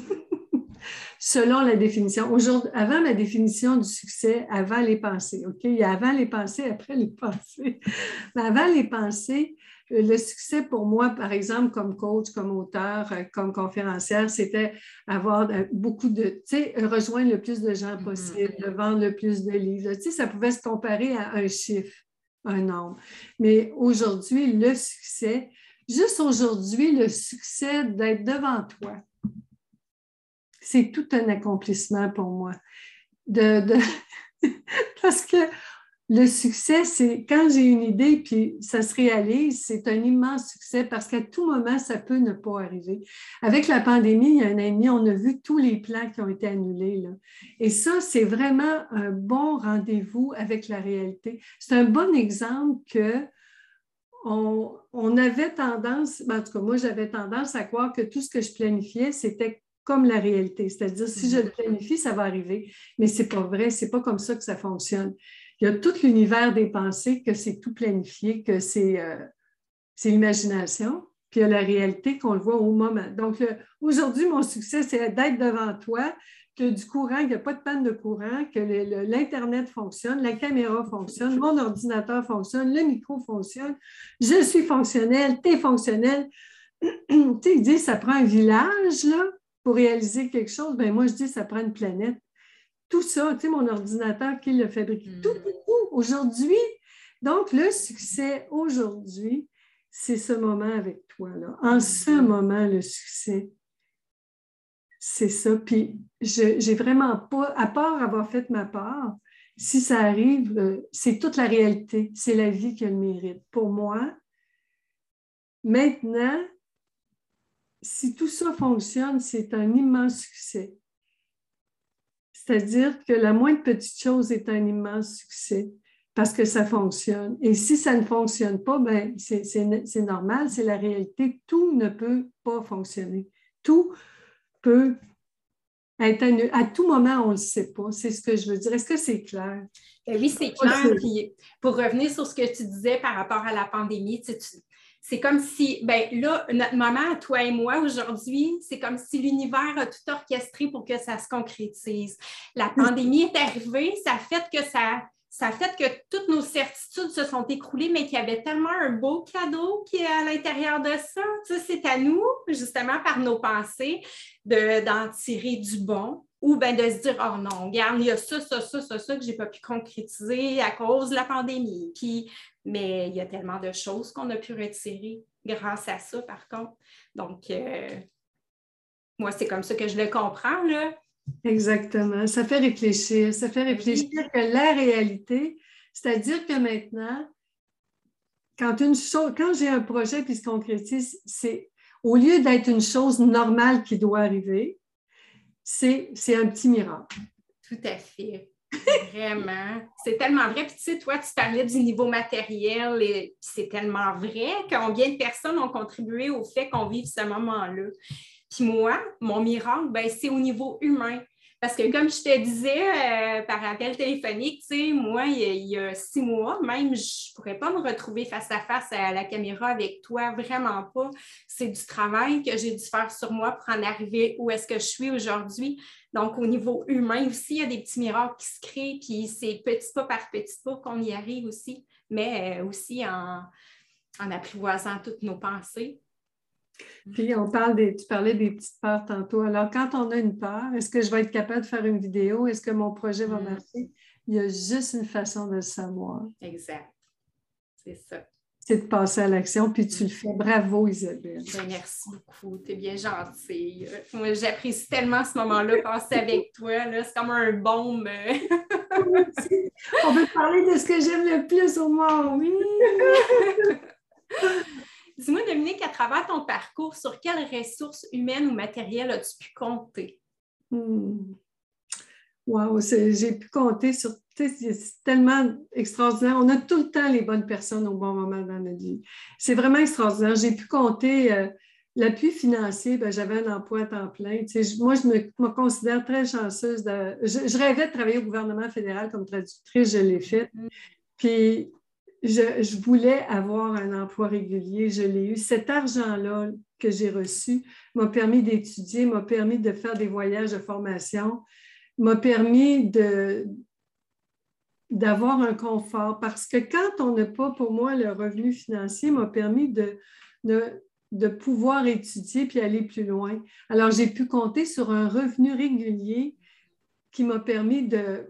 Selon la définition. Aujourd'hui, avant ma définition du succès, avant les pensées, OK? Il y a avant les pensées, après les pensées. Mais avant les pensées, le succès pour moi, par exemple, comme coach, comme auteur, euh, comme conférencière, c'était avoir beaucoup de, tu sais, rejoindre le plus de gens mm-hmm. possible, de vendre le plus de livres. Tu sais, ça pouvait se comparer à un chiffre, un nombre. Mais aujourd'hui, le succès, juste aujourd'hui, le succès d'être devant toi, c'est tout un accomplissement pour moi. De, de... Parce que le succès, c'est quand j'ai une idée puis ça se réalise, c'est un immense succès parce qu'à tout moment, ça peut ne pas arriver. Avec la pandémie, il y a un an et demi, on a vu tous les plans qui ont été annulés. Là. Et ça, c'est vraiment un bon rendez-vous avec la réalité. C'est un bon exemple que on, avait tendance, ben, en tout cas, moi, j'avais tendance à croire que tout ce que je planifiais, c'était comme la réalité. C'est-à-dire, si je le planifie, ça va arriver. Mais ce n'est pas vrai, ce n'est pas comme ça que ça fonctionne il y a tout l'univers des pensées, que c'est tout planifié, que c'est euh, l'imagination, puis il y a la réalité qu'on le voit au moment. Donc, aujourd'hui, mon succès, c'est d'être devant toi, que du courant, il n'y a pas de panne de courant, que l'Internet fonctionne, la caméra fonctionne, mon ordinateur fonctionne, le micro fonctionne, je suis fonctionnel, tu es fonctionnel. tu sais, ça prend un village, là, pour réaliser quelque chose. Ben moi, je dis, ça prend une planète tout ça, tu sais, mon ordinateur qui le fabrique, mm. tout, tout, tout, aujourd'hui. Donc, le succès aujourd'hui, c'est ce moment avec toi. Là. En mm. ce moment, le succès, c'est ça. Puis, je n'ai vraiment pas, à part avoir fait ma part, si ça arrive, euh, c'est toute la réalité. C'est la vie qui a le mérite. Pour moi, maintenant, si tout ça fonctionne, c'est un immense succès. C'est-à-dire que la moindre petite chose est un immense succès parce que ça fonctionne. Et si ça ne fonctionne pas, ben, c'est normal, c'est la réalité. Tout ne peut pas fonctionner. Tout peut être à tout moment, on ne le sait pas. C'est ce que je veux dire. Est-ce que c'est clair? Ben oui, c'est clair. pour revenir sur ce que tu disais par rapport à la pandémie, tu, c'est comme si, ben là, notre moment, toi et moi, aujourd'hui, c'est comme si l'univers a tout orchestré pour que ça se concrétise. La pandémie est arrivée, ça fait que ça, ça fait que toutes nos certitudes se sont écroulées, mais qu'il y avait tellement un beau cadeau qui est à l'intérieur de ça. Tu sais, c'est à nous, justement, par nos pensées, d'en tirer du bon, ou bien de se dire, oh non, regarde, il y a ça, ça, ça, ça, ça que je n'ai pas pu concrétiser à cause de la pandémie. Puis, mais il y a tellement de choses qu'on a pu retirer grâce à ça, par contre. Donc, euh, moi, c'est comme ça que je le comprends, là. Exactement. Ça fait réfléchir. Ça fait réfléchir que la réalité, c'est-à-dire que maintenant, quand, une chose, quand j'ai un projet qui se concrétise, c'est au lieu d'être une chose normale qui doit arriver, c'est un petit miracle. Tout à fait. Vraiment. C'est tellement vrai. Puis tu sais, toi, tu parlais du niveau matériel et c'est tellement vrai. Combien de personnes ont contribué au fait qu'on vive ce moment-là? Puis moi, mon miracle, ben, c'est au niveau humain. Parce que comme je te disais euh, par appel téléphonique, tu sais, moi, il y, a, six mois, même, je ne pourrais pas me retrouver face à face à la caméra avec toi, vraiment pas. C'est du travail que j'ai dû faire sur moi pour en arriver où est-ce que je suis aujourd'hui. Donc, au niveau humain aussi, il y a des petits miracles qui se créent, puis c'est petit pas par petit pas qu'on y arrive aussi, mais euh, aussi en, en apprivoisant toutes nos pensées. Puis on parle des, tu parlais des petites peurs tantôt. Alors, quand on a une peur, est-ce que je vais être capable de faire une vidéo? Est-ce que mon projet va mm. marcher? Il y a juste une façon de le savoir. Exact. C'est ça. C'est de passer à l'action, puis tu le fais. Bravo, Isabelle. Ben, merci beaucoup. Tu es bien gentille. Moi, j'apprécie tellement ce moment-là, passer avec toi. C'est comme un baume. on veut parler de ce que j'aime le plus au monde. Oui. Dis-moi, Dominique, à travers ton parcours, sur quelles ressources humaines ou matérielles as-tu pu compter? Hmm. Wow, j'ai pu compter sur. C'est tellement extraordinaire. On a tout le temps les bonnes personnes au bon moment dans notre vie. C'est vraiment extraordinaire. J'ai pu compter euh, l'appui financier. Ben, J'avais un emploi à temps plein. moi, je me, considère très chanceuse. De, je, rêvais de travailler au gouvernement fédéral comme traductrice. Je l'ai fait. Mm-hmm. Puis je, voulais avoir un emploi régulier, je l'ai eu. Cet argent-là que j'ai reçu m'a permis d'étudier, m'a permis de faire des voyages de formation, m'a permis d'avoir un confort parce que quand on n'a pas, pour moi, le revenu financier, m'a permis de, de, de, pouvoir étudier puis aller plus loin. Alors, j'ai pu compter sur un revenu régulier qui m'a permis de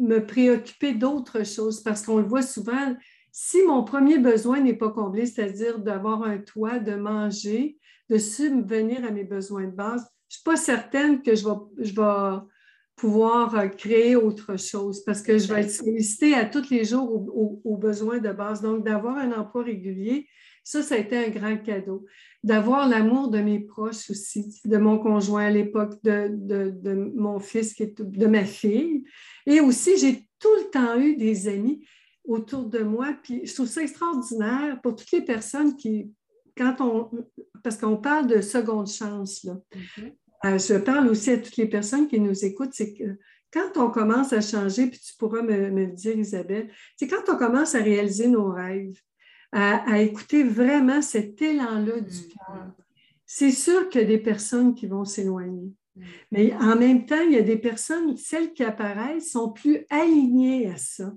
me préoccuper d'autres choses parce qu'on le voit souvent, si mon premier besoin n'est pas comblé, c'est-à-dire d'avoir un toit, de manger, de subvenir à mes besoins de base, je ne suis pas certaine que je vais, je vais pouvoir euh, créer autre chose parce que je vais être sollicitée à tous les jours aux, besoins de base. Donc, d'avoir un emploi régulier, ça, ça a été un grand cadeau. D'avoir l'amour de mes proches aussi, de mon conjoint à l'époque, de, de, mon fils, qui est, de ma fille. Et aussi, j'ai tout le temps eu des amis autour de moi. Puis je trouve ça extraordinaire pour toutes les personnes qui, quand on, parce qu'on parle de seconde chance, là. Mm-hmm. Euh, je parle aussi à toutes les personnes qui nous écoutent, c'est que quand on commence à changer, puis tu pourras me, me le dire, Isabelle, c'est quand on commence à réaliser nos rêves, à, écouter vraiment cet élan-là du mm-hmm. cœur. C'est sûr qu'il y a des personnes qui vont s'éloigner. Mm-hmm. Mais en même temps, il y a des personnes, celles qui apparaissent, sont plus alignées à ça.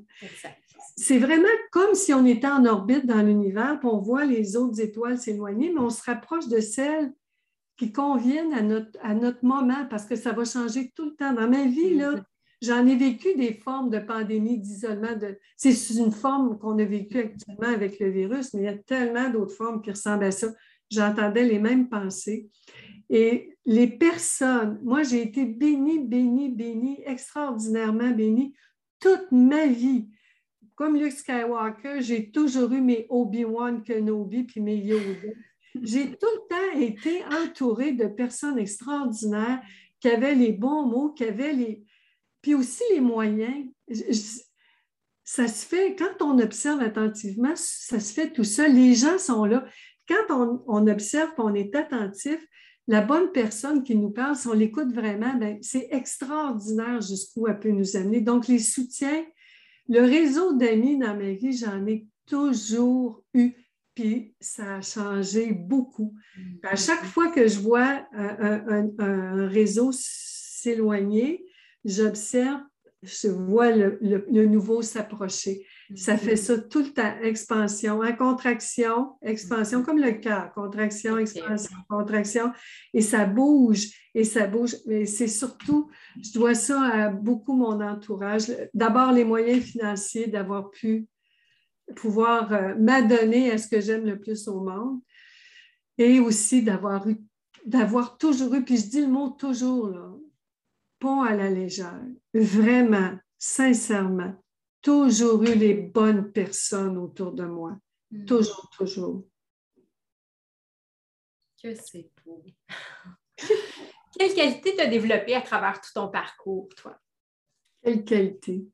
C'est vraiment comme si on était en orbite dans l'univers, puis on voit les autres étoiles s'éloigner, mais on se rapproche de celles qui conviennent à notre, à notre moment, parce que ça va changer tout le temps. Dans ma vie, là, mm-hmm. J'en ai vécu des formes de pandémie, d'isolement. C'est une forme qu'on a vécue actuellement avec le virus, mais il y a tellement d'autres formes qui ressemblent à ça. J'entendais les mêmes pensées. Et les personnes, moi, j'ai été bénie, bénie, bénie, extraordinairement bénie toute ma vie. Comme Luke Skywalker, j'ai toujours eu mes Obi-Wan Kenobi puis mes Yoda. J'ai tout le temps été entourée de personnes extraordinaires qui avaient les bons mots, qui avaient les, puis aussi les moyens. Ça se fait, quand on observe attentivement, ça se fait tout seul. Les gens sont là. Quand on, observe, on est attentif, la bonne personne qui nous parle, si on l'écoute vraiment, ben, c'est extraordinaire jusqu'où elle peut nous amener. Donc, les soutiens, le réseau d'amis dans ma vie, j'en ai toujours eu, puis ça a changé beaucoup. À chaque fois que je vois un réseau s'éloigner, j'observe, je vois le, nouveau s'approcher. Ça fait ça tout le temps. Expansion, en contraction, expansion, comme le cœur. Contraction, expansion, contraction. Et ça bouge, et ça bouge. Mais c'est surtout, je dois ça à beaucoup mon entourage. D'abord, les moyens financiers d'avoir pu pouvoir euh, m'adonner à ce que j'aime le plus au monde. Et aussi d'avoir eu, d'avoir toujours eu, puis je dis le mot toujours, là, pas à la légère. Vraiment, sincèrement toujours eu les bonnes personnes autour de moi. Hmm. Toujours, toujours. Que c'est beau. Quelle qualité tu as développée à travers tout ton parcours, toi? Quelle qualité?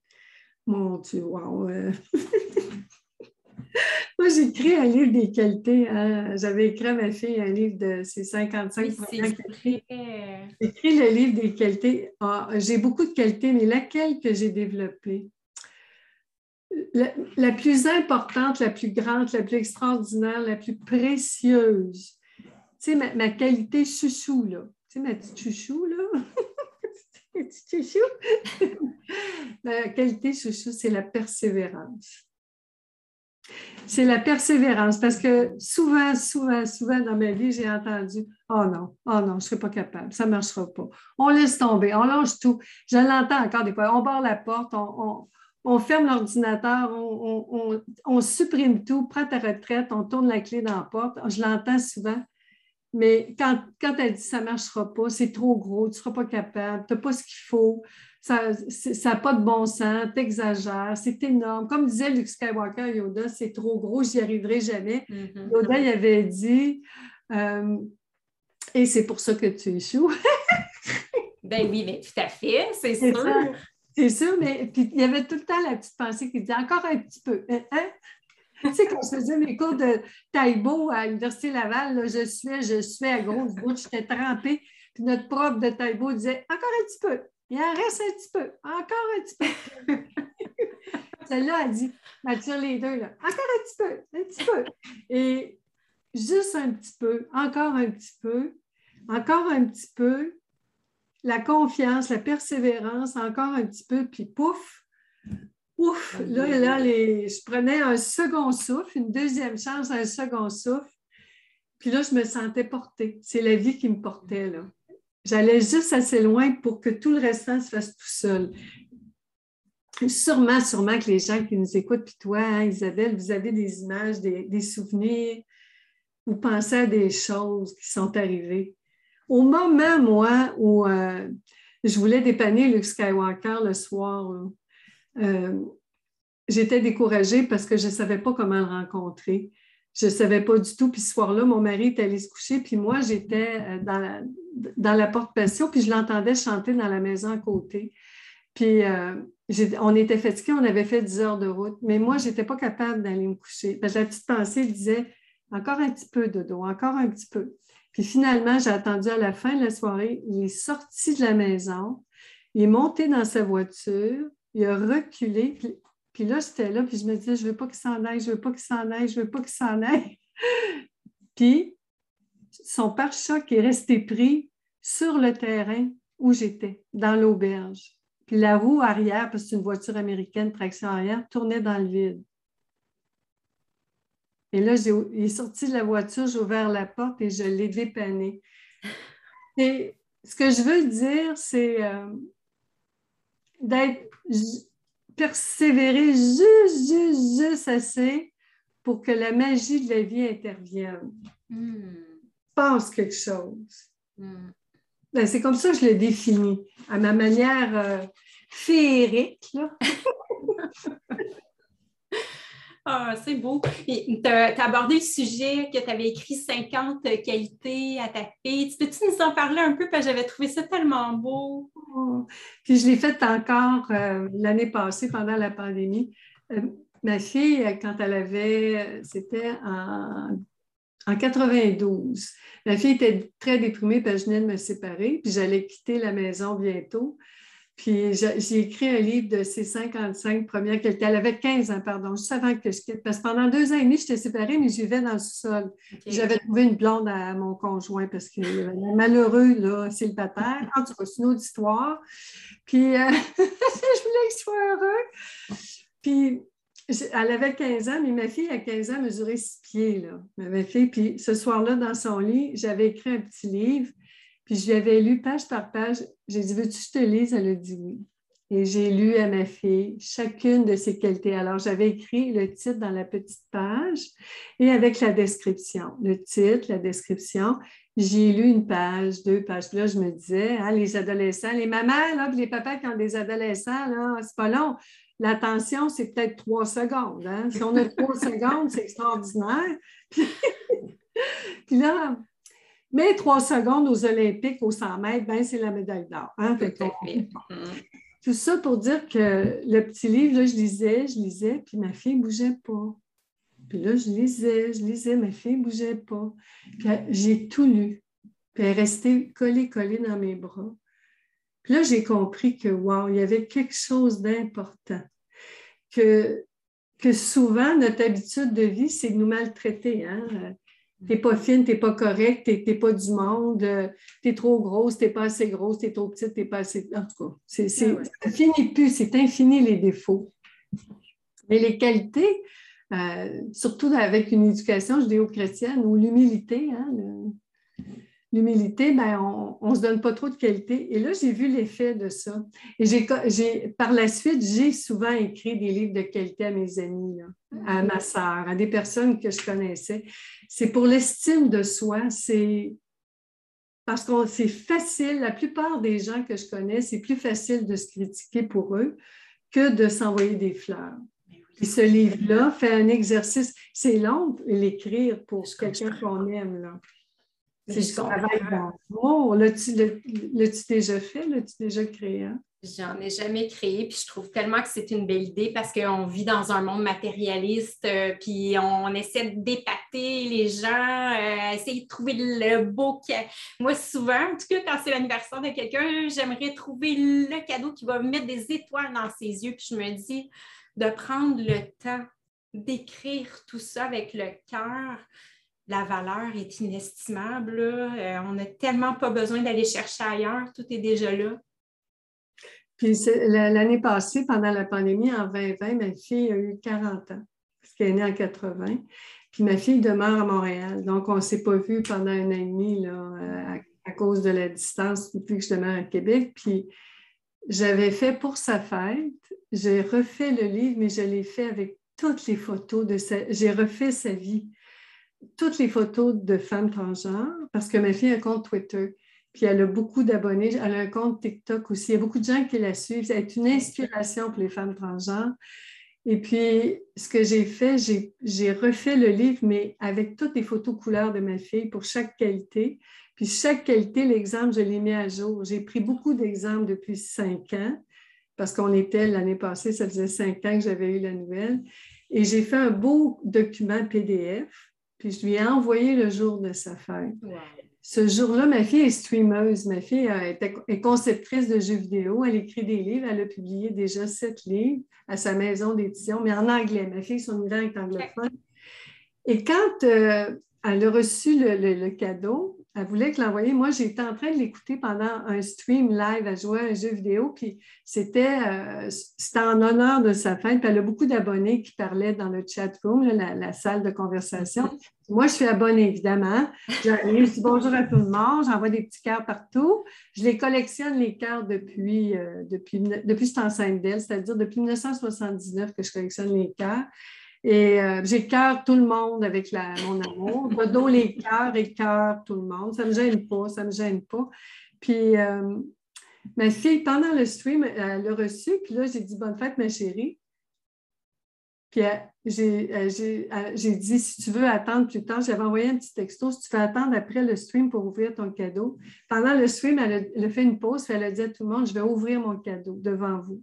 Mon Dieu, wow! Moi, j'ai écrit un livre des qualités. Hein. J'avais écrit à ma fille un livre de ses 55 oui, J'ai écrit le livre des qualités. Ah, j'ai beaucoup de qualités, mais laquelle que j'ai développée? la, plus importante, la plus grande, la plus extraordinaire, la plus précieuse. Tu sais, ma, qualité chouchou, là. Tu sais, ma petite chouchou, là. petite chouchou. ma qualité chouchou, c'est la persévérance. C'est la persévérance parce que souvent, souvent, souvent dans ma vie, j'ai entendu Oh non, oh non, je ne serai pas capable, ça ne marchera pas. On laisse tomber, on lâche tout. Je l'entends encore des fois. On barre la porte, on, on ferme l'ordinateur, on, supprime tout, prends ta retraite, on tourne la clé dans la porte. Je l'entends souvent. Mais quand, quand elle dit ça ne marchera pas, c'est trop gros, tu ne seras pas capable, tu n'as pas ce qu'il faut, ça n'a pas de bon sens, tu exagères, c'est énorme. Comme disait Luke Skywalker Yoda, c'est trop gros, j'y arriverai jamais. Mm-hmm. Yoda, il avait dit euh, Et c'est pour ça que tu échoues. ben oui, mais tout à fait, c'est sûr. C'est sûr, mais puis il y avait tout le temps la petite pensée qui disait encore un petit peu. Hein? hein? tu sais, quand je faisais mes cours de taïbo à l'Université Laval, je suis, je suis à grosse bouche, j'étais trempée. Puis notre prof de taïbo disait encore un petit peu, il en reste un petit peu, encore un petit peu. Celle-là a dit, Mathieu, les deux, là, encore un petit peu, un petit peu. Et juste un petit peu, encore un petit peu, encore un petit peu, la confiance, la persévérance, encore un petit peu, puis pouf, ouf, là, là, je prenais un second souffle, une deuxième chance, un second souffle, puis là, je me sentais portée. C'est la vie qui me portait, là. J'allais juste assez loin pour que tout le restant se fasse tout seul. Sûrement, sûrement que les gens qui nous écoutent, puis toi, hein, Isabelle, vous avez des images, des, souvenirs, vous pensez à des choses qui sont arrivées. Au moment, moi, où euh, je voulais dépanner Luke Skywalker le soir, euh, j'étais découragée parce que je ne savais pas comment le rencontrer. Je ne savais pas du tout. Puis ce soir-là, mon mari est allé se coucher, puis moi, j'étais euh, dans la, dans la porte-patio, puis je l'entendais chanter dans la maison à côté. Puis on était fatigués, on avait fait 10 heures de route, mais moi, je n'étais pas capable d'aller me coucher. Parce la petite pensée disait encore un petit peu de dos, encore un petit peu. Puis finalement, j'ai attendu à la fin de la soirée. Il est sorti de la maison, il est monté dans sa voiture, il a reculé. Là, j'étais là, puis je me disais, je ne veux pas qu'il s'en aille, je ne veux pas qu'il s'en aille, je ne veux pas qu'il s'en aille. puis son pare-choc est resté pris sur le terrain où j'étais, dans l'auberge. Puis la roue arrière, parce que c'est une voiture américaine, traction arrière, tournait dans le vide. Et là, il est sorti de la voiture, j'ai ouvert la porte et je l'ai dépanné. Et ce que je veux dire, c'est euh, d'être persévérer juste, juste, juste assez pour que la magie de la vie intervienne. Hmm. Pense quelque chose. Hmm. Ben, c'est comme ça que je le définis, à ma manière euh, féerique. Ah, c'est beau. Tu as, abordé le sujet que tu avais écrit 50 qualités à ta fille. Peux-tu nous en parler un peu? Parce que j'avais trouvé ça tellement beau. Oh. Puis je l'ai fait encore euh, l'année passée pendant la pandémie. Euh, ma fille, quand elle avait, c'était en, en 92. Ma fille était très déprimée parce que je venais de me séparer, puis j'allais quitter la maison bientôt. Puis j'ai écrit un livre de ses 55 premières qualités. Elle avait 15 ans, pardon, juste avant que je quitte. Parce que pendant deux ans et demi, j'étais séparée, mais je vivais dans le sous-sol. J'avais trouvé une blonde à mon conjoint parce qu'il est malheureux, là, célibataire. Tout cas, c'est une autre histoire. Puis euh, je voulais qu'il soit heureux. Puis elle avait 15 ans, mais ma fille à 15 ans mesurait 6 pieds. Là. Ma fille, puis ce soir-là, dans son lit, j'avais écrit un petit livre, puis je lui avais lu page par page. J'ai dit Veux-tu que je te lise? Elle a dit oui. Et j'ai lu à ma fille chacune de ses qualités. Alors, j'avais écrit le titre dans la petite page et avec la description. Le titre, la description. J'ai lu une page, deux pages. Là, je me disais, hein, les adolescents, les mamans, là, les papas qui ont des adolescents, là, c'est pas long. L'attention, c'est peut-être trois secondes. Hein. Si on a trois secondes, c'est extraordinaire. Puis, là, mais trois secondes aux Olympiques, aux 100 mètres, ben, c'est la médaille d'or. Hein. Tout ça pour dire que le petit livre, là, je lisais, je lisais, puis ma fille ne bougeait pas. Puis là, je lisais, je lisais, ma fille ne bougeait pas. Puis j'ai tout lu. Puis elle est restée collée, collée dans mes bras. Puis là, j'ai compris que, wow, il y avait quelque chose d'important. Que, que souvent, notre habitude de vie, c'est de nous maltraiter. Hein? T'es pas fine, t'es pas correcte, t'es pas du monde, euh, t'es trop grosse, t'es pas assez grosse, t'es trop petite, t'es pas assez. En tout cas, c'est, ah ça finit plus, c'est infini les défauts. Mais les qualités, euh, surtout avec une éducation judéo-chrétienne ou l'humilité, hein, l'humilité, ben, on ne se donne pas trop de qualité. Et là, j'ai vu l'effet de ça. Et j'ai, par la suite, j'ai souvent écrit des livres de qualité à mes amis, à ma sœur, à des personnes que je connaissais. C'est pour l'estime de soi, c'est parce que c'est facile, la plupart des gens que je connais, c'est plus facile de se critiquer pour eux que de s'envoyer des fleurs. Et ce livre-là fait un exercice. C'est long l'écrire pour quelqu'un qu'on aime. Là. C'est du travail Oh, L'as-tu déjà fait? L'as-tu déjà créé? Hein? J'en ai jamais créé, puis je trouve tellement que c'est une belle idée parce qu'on vit dans un monde matérialiste, euh, puis on essaie d'épater les gens, euh, essayer de trouver le beau cadeau. Moi, souvent, en tout cas, quand c'est l'anniversaire de quelqu'un, j'aimerais trouver le cadeau qui va mettre des étoiles dans ses yeux, puis je me dis de prendre le temps d'écrire tout ça avec le cœur la valeur est inestimable. Euh, on n'a tellement pas besoin d'aller chercher ailleurs, tout est déjà là. Puis l'année passée, pendant la pandémie, en 2020, ma fille a eu 40 ans, parce qu'elle est née en 80. Puis ma fille demeure à Montréal. Donc, on ne s'est pas vu pendant un an et demi là, à, cause de la distance depuis que je demeure à Québec. Puis j'avais fait pour sa fête, j'ai refait le livre, mais je l'ai fait avec toutes les photos de sa... J'ai refait sa vie toutes les photos de femmes transgenres parce que ma fille a un compte Twitter. Puis elle a beaucoup d'abonnés. Elle a un compte TikTok aussi. Il y a beaucoup de gens qui la suivent. C'est une inspiration pour les femmes transgenres. Et puis, ce que j'ai fait, j'ai refait le livre, mais avec toutes les photos couleurs de ma fille pour chaque qualité. Puis chaque qualité, l'exemple, je l'ai mis à jour. J'ai pris beaucoup d'exemples depuis cinq ans, parce qu'on était l'année passée, ça faisait cinq ans que j'avais eu la nouvelle. Et j'ai fait un beau document PDF puis je lui ai envoyé le jour de sa fête. Ce jour-là, ma fille est streameuse. Ma fille euh, est conceptrice de jeux vidéo. Elle écrit des livres. Elle a publié déjà sept livres à sa maison d'édition, mais en anglais. Ma fille, son niveau est anglophone. Et quand euh, elle a reçu le, cadeau, elle voulait que l'envoyer. Moi, j'étais en train de l'écouter pendant un stream live. à jouer à un jeu vidéo, puis c'était euh, en honneur de sa fête. Puis elle a beaucoup d'abonnés qui parlaient dans le chat room, la, salle de conversation. Moi, je suis abonnée, évidemment. Je dis bonjour à tout le monde, j'envoie des petits cœurs partout. Je les collectionne, les cœurs, depuis, euh, depuis, depuis ce enceinte d'elle, c'est-à-dire depuis 1979 que je collectionne les cœurs. Et euh, j'ai cœur tout le monde avec la, mon amour. Dodo les cœurs et cœur tout le monde. Ça ne me gêne pas, ça ne me gêne pas. Puis euh, ma pendant le stream, elle l'a reçu. Puis là, j'ai dit bonne fête, ma chérie. Puis euh, j'ai dit, si tu veux attendre plus tard, j'avais envoyé un petit texto, si tu veux attendre après le stream pour ouvrir ton cadeau. Pendant le stream, elle a, elle a fait une pause, puis elle a dit à tout le monde, je vais ouvrir mon cadeau devant vous.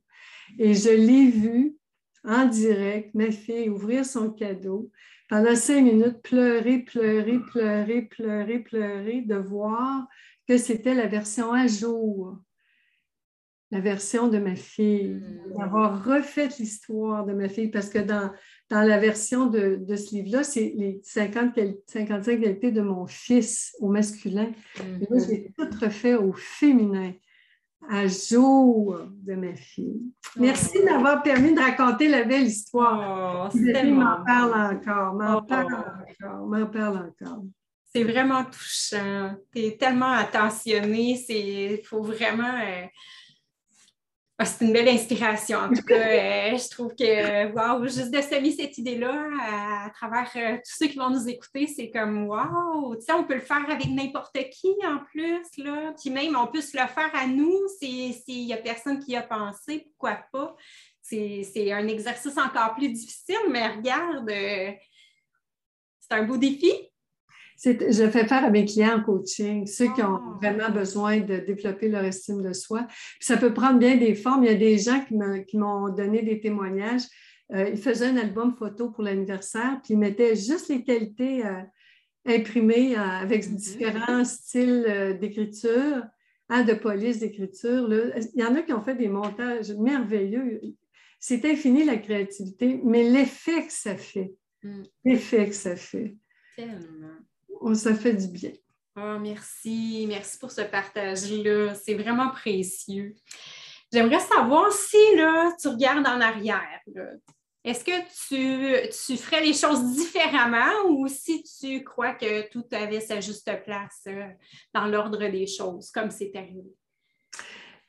Et je l'ai vu en direct, ma fille, ouvrir son cadeau, pendant cinq minutes, pleurer, pleurer, pleurer, pleurer, pleurer, de voir que c'était la version à jour, la version de ma fille, hmm. d'avoir refait l'histoire de ma fille, parce que dans, dans la version de, ce livre-là, c'est les 50, 55 qualités de mon fils au masculin. Et moi, j'ai tout refait au féminin. À jour de ma fille. Merci de m'avoir permis de raconter la belle histoire. Oh, m'en parle encore, m'en oh. parle encore, m'en parle encore. C'est vraiment touchant. Tu es tellement attentionné. Il faut vraiment. Euh, ah, c'est une belle inspiration. En tout cas, euh, je trouve que, wow, juste de semer cette idée-là à, travers euh, tous ceux qui vont nous écouter, c'est comme, wow, tu sais, on peut le faire avec n'importe qui en plus, là. Puis même, on peut se le faire à nous s'il n'y a personne qui a pensé, pourquoi pas. C'est un exercice encore plus difficile, mais regarde, euh, c'est un beau défi je fais faire à mes clients en coaching, ceux qui ont ah. vraiment besoin de développer leur estime de soi. ça peut prendre bien des formes. Il y a des gens qui m'ont donné des témoignages. Euh, ils faisaient un album photo pour l'anniversaire, puis ils mettaient juste les qualités euh, imprimées euh, avec mm-hmm. différents styles d'écriture, hein, de police d'écriture. Il y en a qui ont fait des montages merveilleux. C'est infini la créativité, mais l'effet que ça fait, mm. l'effet que ça fait. Tellement. Oh, ça fait du bien. Oh, merci. Merci pour ce partage-là. C'est vraiment précieux. J'aimerais savoir si là, tu regardes en arrière. Est-ce que tu, ferais les choses différemment ou si tu crois que tout avait sa juste place euh, dans l'ordre des choses, comme c'est arrivé?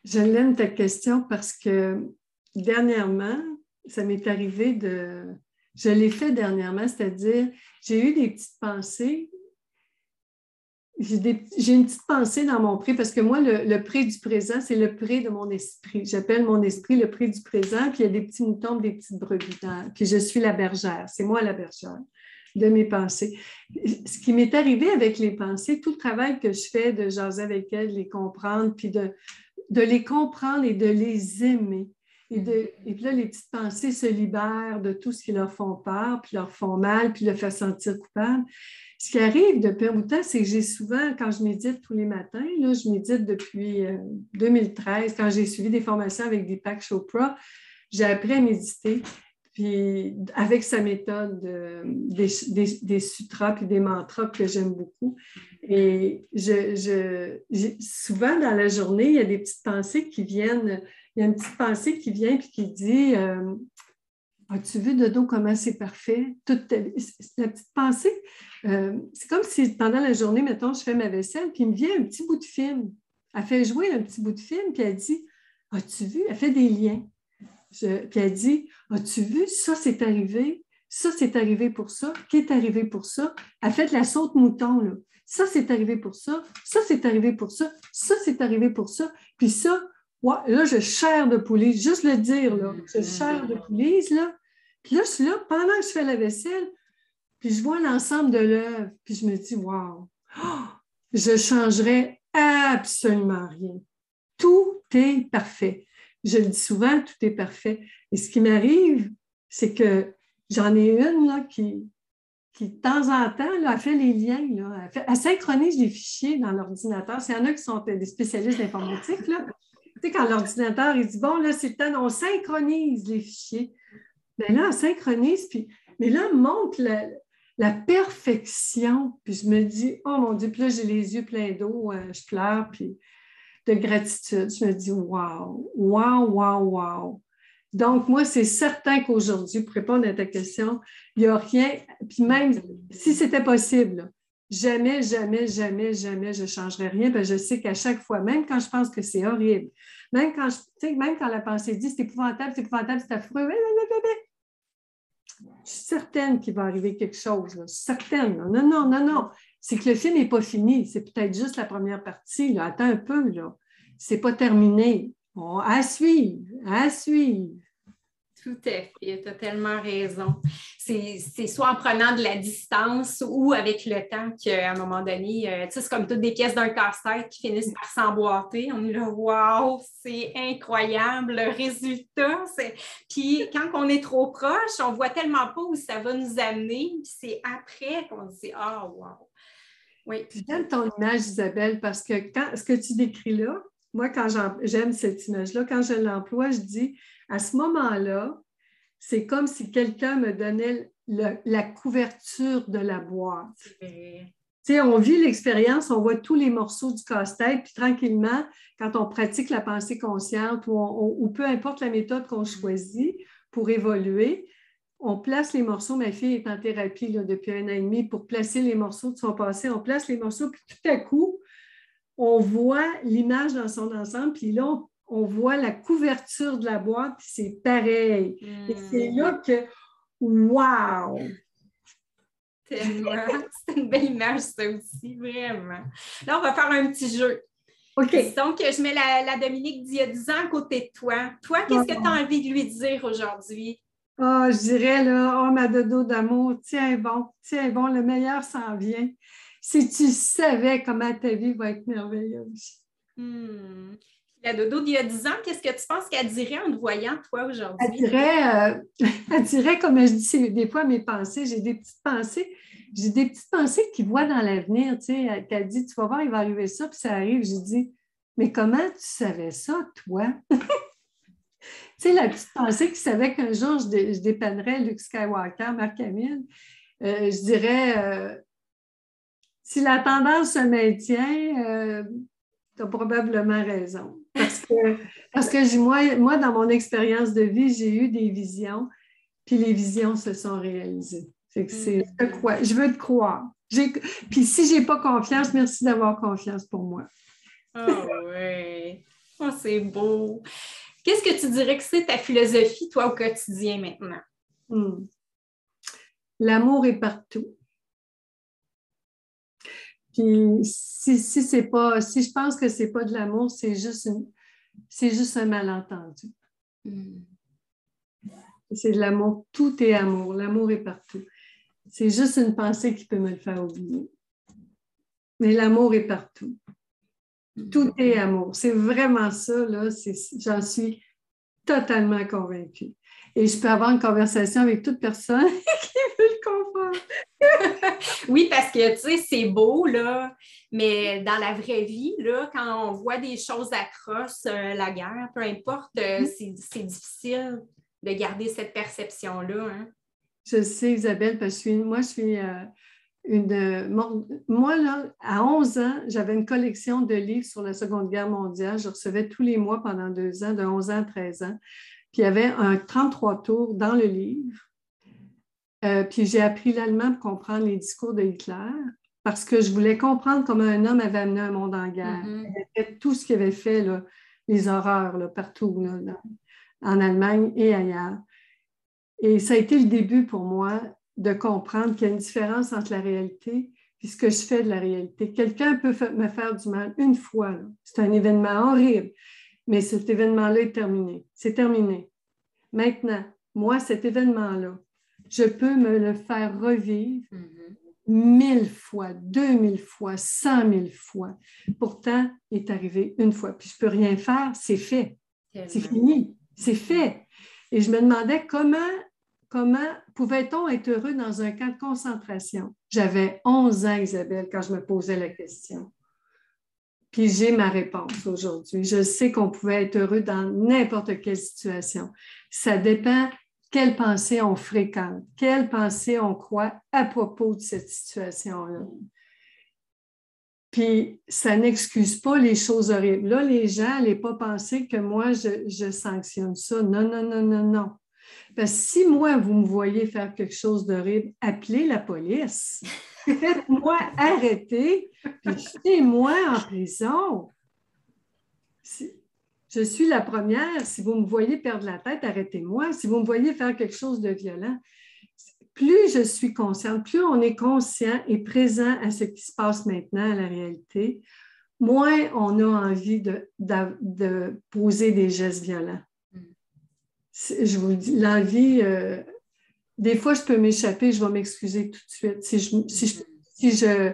Je l'aime ta question parce que dernièrement, ça m'est arrivé de. Je l'ai fait dernièrement, c'est-à-dire, j'ai eu des petites pensées j'ai une petite pensée dans mon prix parce que moi, le, prix du présent, c'est le prix de mon esprit. J'appelle mon esprit le prix du présent, puis il y a des petits moutons, des petites brebis. Puis je suis la bergère. C'est moi la bergère de mes pensées. Ce qui m'est arrivé avec les pensées, tout le travail que je fais de jaser avec elles, de les comprendre, puis de, les comprendre et de les aimer. Et, puis là, les petites pensées se libèrent de tout ce qui leur font peur, puis leur font mal, puis leur fait sentir coupable. Ce qui arrive depuis un bout de temps, c'est que j'ai souvent, quand je médite tous les matins, là, je médite depuis 2013, euh, quand j'ai suivi des formations avec Deepak Chopra, j'ai appris à méditer. Puis avec sa méthode des, sutras et des mantras que j'aime beaucoup. Et je, souvent dans la journée, il y a des petites pensées qui viennent. Il y a une petite pensée qui vient et qui dit euh, As-tu vu de dos comment c'est parfait? Toute la petite pensée, euh, c'est comme si pendant la journée, mettons, je fais ma vaisselle, puis il me vient un petit bout de film. Elle fait jouer un petit bout de film, puis elle dit As-tu vu? Elle fait des liens. puis elle dit As-tu vu? Ça, c'est arrivé. Ça, c'est arrivé pour ça. Qui est arrivé pour ça? Elle fait de la saute mouton. Là. Ça, c'est arrivé pour ça. Ça, c'est arrivé pour ça. Ça, c'est arrivé pour ça. Puis ça, là, je chair de police. Juste le dire, là. Je chair de police, là. Puis là, je suis là, pendant que je fais la vaisselle, puis je vois l'ensemble de l'œuvre, puis je me dis, wow, je ne changerais absolument rien. Tout est parfait. Je le dis souvent, tout est parfait. Et ce qui m'arrive, c'est que j'en ai une là, qui, qui, de temps en temps, là, a fait les liens. Là, elle, synchronise les fichiers dans l'ordinateur. C'est y en a qui sont des spécialistes d'informatique. Tu sais, quand l'ordinateur, il dit, bon, là, c'est le temps, on synchronise les fichiers. Mais là, on synchronise, puis, mais là, montre la, perfection. Puis je me dis, oh mon Dieu, puis là, j'ai les yeux pleins d'eau, euh, je pleure, puis de gratitude. Je me dis, wow, wow, wow, wow. Donc, moi, c'est certain qu'aujourd'hui, pour répondre à ta question, il n'y a rien, puis même si c'était possible, jamais, jamais, jamais, jamais, je ne changerais rien, que je sais qu'à chaque fois, même quand je pense que c'est horrible, même quand, je, même quand la pensée dit c'est épouvantable, c'est épouvantable, c'est affreux, je suis certaine qu'il va arriver quelque chose. Certaine. Non, non, non, non. C'est que le film n'est pas fini. C'est peut-être juste la première partie. Attends un peu. Là. C'est pas terminé. à suivre. À suivre. Tout à fait, tu as tellement raison. C'est soit en prenant de la distance ou avec le temps qu'à un moment donné, euh, tu sais, c'est comme toutes des pièces d'un casse-tête qui finissent par s'emboîter. On est là, waouh, c'est incroyable le résultat. Puis quand on est trop proche, on voit tellement pas où ça va nous amener. Puis c'est après qu'on se dit, ah, oh, wow. Oui. J'aime ton image, Isabelle, parce que quand, ce que tu décris là, moi, quand j'aime cette image-là, quand je l'emploie, je dis, à ce moment-là, c'est comme si quelqu'un me donnait la couverture de la boîte. on vit l'expérience, on voit tous les morceaux du casse-tête, puis tranquillement, quand on pratique la pensée consciente ou, peu importe la méthode qu'on choisit pour évoluer, on place les morceaux. Ma fille est en thérapie depuis un an et demi pour placer les morceaux de son passé. On place les morceaux, puis tout à coup, on voit l'image dans son ensemble, puis là, on, voit la couverture de la boîte, c'est pareil. Et c'est là hmm. que, wow! C'est une belle image, ça aussi, vraiment. Là, on va faire un petit jeu. OK. Donc, je mets la, Dominique d'il y a 10 ans à côté de toi. Toi, qu'est-ce que tu as envie de lui dire aujourd'hui? Oh, je dirais, là, oh, ma dodo d'amour, tiens bon, tiens bon, le meilleur s'en vient. Si tu savais comment ta vie va être merveilleuse. Hmm. La dodo d'il y a 10 ans, qu'est-ce que tu penses qu'elle dirait en te voyant, toi, aujourd'hui? Elle dirait, euh, elle dirait, comme je dis des fois mes pensées, j'ai des petites pensées, j'ai des petites pensées qui voient dans l'avenir, tu sais, qu'elle dit, tu vas voir, il va arriver ça, puis ça arrive. J'ai dit, mais comment tu savais ça, toi? tu sais, la petite pensée qui savait qu'un jour, je, dépannerais Luke Skywalker, Marc Camille, euh, je dirais, euh, si la tendance se maintient, tu as probablement raison. Parce que, parce que moi, moi, dans mon expérience de vie, j'ai eu des visions, puis les visions se sont réalisées. Que c'est mm. quoi? Je veux te croire. Puis si je n'ai pas confiance, merci d'avoir confiance pour moi. Ah oui. Oh, c'est beau. Qu'est-ce que tu dirais que c'est ta philosophie, toi, au quotidien maintenant? Hmm. L'amour est partout. Puis si, si c'est pas, si je pense que c'est pas de l'amour, c'est juste c'est juste un malentendu. Hmm. C'est de l'amour, tout est amour, l'amour est partout. C'est juste une pensée qui peut me le faire oublier. Mais l'amour est partout. Tout est amour. C'est vraiment ça, là. J'en suis totalement convaincue. Et je peux avoir une conversation avec toute personne oui, parce que, tu sais, c'est beau, là, mais dans la vraie vie, là, quand on voit des choses atroces, euh, la guerre, peu importe, euh, mm-hmm. c'est difficile de garder cette perception-là. Hein. Je sais, Isabelle, parce que moi, je suis euh, une. moi, là, à 11 ans, j'avais une collection de livres sur la Seconde Guerre mondiale. Je recevais tous les mois pendant deux ans, de 11 ans à 13 ans. Puis il y avait un 33 tours dans le livre. Euh, puis j'ai appris l'allemand pour comprendre les discours de Hitler parce que je voulais comprendre comment un homme avait amené un monde en guerre. Mm-hmm. Il avait tout ce qu'il avait fait, les horreurs là, partout, en Allemagne et ailleurs. Et ça a été le début pour moi de comprendre qu'il y a une différence entre la réalité et ce que je fais de la réalité. Quelqu'un peut me faire du mal une fois. C'est un événement horrible, mais cet événement-là est terminé. C'est terminé. Maintenant, moi, cet événement-là, je peux me le faire revivre mm-hmm. mille fois, deux mille fois, cent mille fois. Pourtant, il est arrivé une fois. Puis je ne peux rien faire, c'est fait. C'est fini, c'est fait. Et je me demandais comment comment pouvait-on être heureux dans un camp de concentration? J'avais 11 ans, Isabelle, quand je me posais la question. Puis j'ai ma réponse aujourd'hui. Je sais qu'on pouvait être heureux dans n'importe quelle situation. Ça dépend quelle pensée on fréquente, quelle pensée on croit à propos de cette situation-là? Puis ça n'excuse pas les choses horribles. Là, les gens n'allaient pas penser que moi, je, je sanctionne ça. Non, non, non, non, non. Parce que si moi, vous me voyez faire quelque chose d'horrible, appelez la police. Faites-moi arrêter, puis jetez-moi en prison. Je suis la première. Si vous me voyez perdre la tête, arrêtez-moi. Si vous me voyez faire quelque chose de violent, plus je suis consciente, plus on est conscient et présent à ce qui se passe maintenant, à la réalité, moins on a envie de, de poser des gestes violents je vous dis, l'envie, euh, des fois, je peux m'échapper, je vais m'excuser tout de suite. Si je, si je,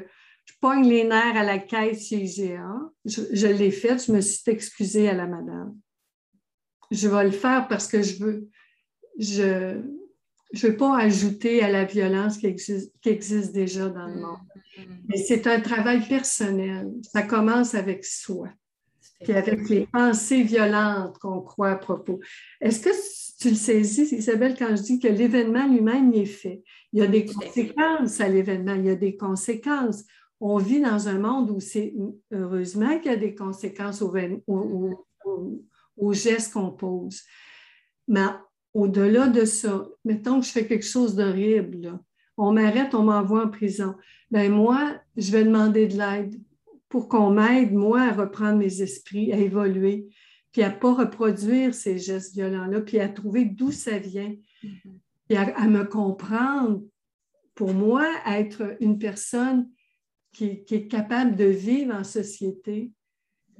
pogne les nerfs à la caisse chez IGA, je, l'ai fait, je me suis excusée à la madame. Je vais le faire parce que je veux, je ne veux pas ajouter à la violence qui existe, qui existe déjà dans le monde. Mm-hmm. Mais c'est un travail personnel. Ça commence avec soi puis avec les pensées violentes qu'on croit à propos. Est-ce que tu le saisis, Isabelle, quand je dis que l'événement lui-même est fait? Il y a des conséquences à l'événement, il y a des conséquences. On vit dans un monde où c'est heureusement qu'il y a des conséquences aux, gestes qu'on pose. Mais au-delà de ça, mettons que je fais quelque chose d'horrible, on m'arrête, on m'envoie en prison. Ben moi, je vais demander de l'aide pour qu'on m'aide, moi, à reprendre mes esprits, à évoluer, puis à ne pas reproduire ces gestes violents-là, puis à trouver d'où ça vient, mm-hmm. puis à, me comprendre. Pour moi, être une personne qui, est capable de vivre en société,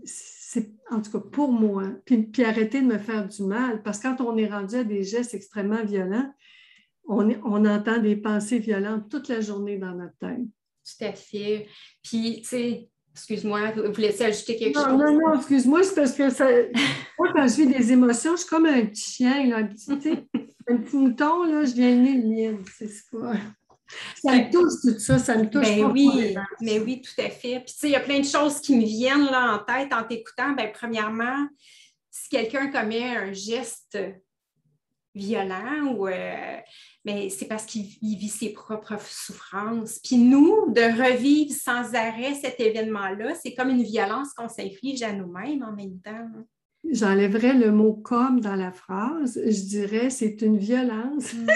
c'est en tout cas pour moi, puis, puis, arrêter de me faire du mal, parce que quand on est rendu à des gestes extrêmement violents, on, on entend des pensées violentes toute la journée dans notre tête. Tout à fait. Puis, tu sais, Excuse-moi, vous laissez ajouter quelque chose? Non, non, excuse-moi, c'est parce que ça... moi, quand je vis des émotions, je suis comme un petit chien, là, un, petit, un petit mouton, là, je viens nez le mien, c'est quoi. Ça me touche tout ça, ça me touche. Ben oui, mais oui, tout à fait. Puis tu sais, il y a plein de choses qui me viennent là en tête en t'écoutant. Ben, premièrement, si quelqu'un commet un geste violent ou euh, mais c'est parce qu'il vit ses propres souffrances. Puis nous, de revivre sans arrêt cet événement-là, c'est comme une violence qu'on s'inflige à nous-mêmes en même temps. J'enlèverais le mot comme dans la phrase. Je dirais c'est une violence. Mm.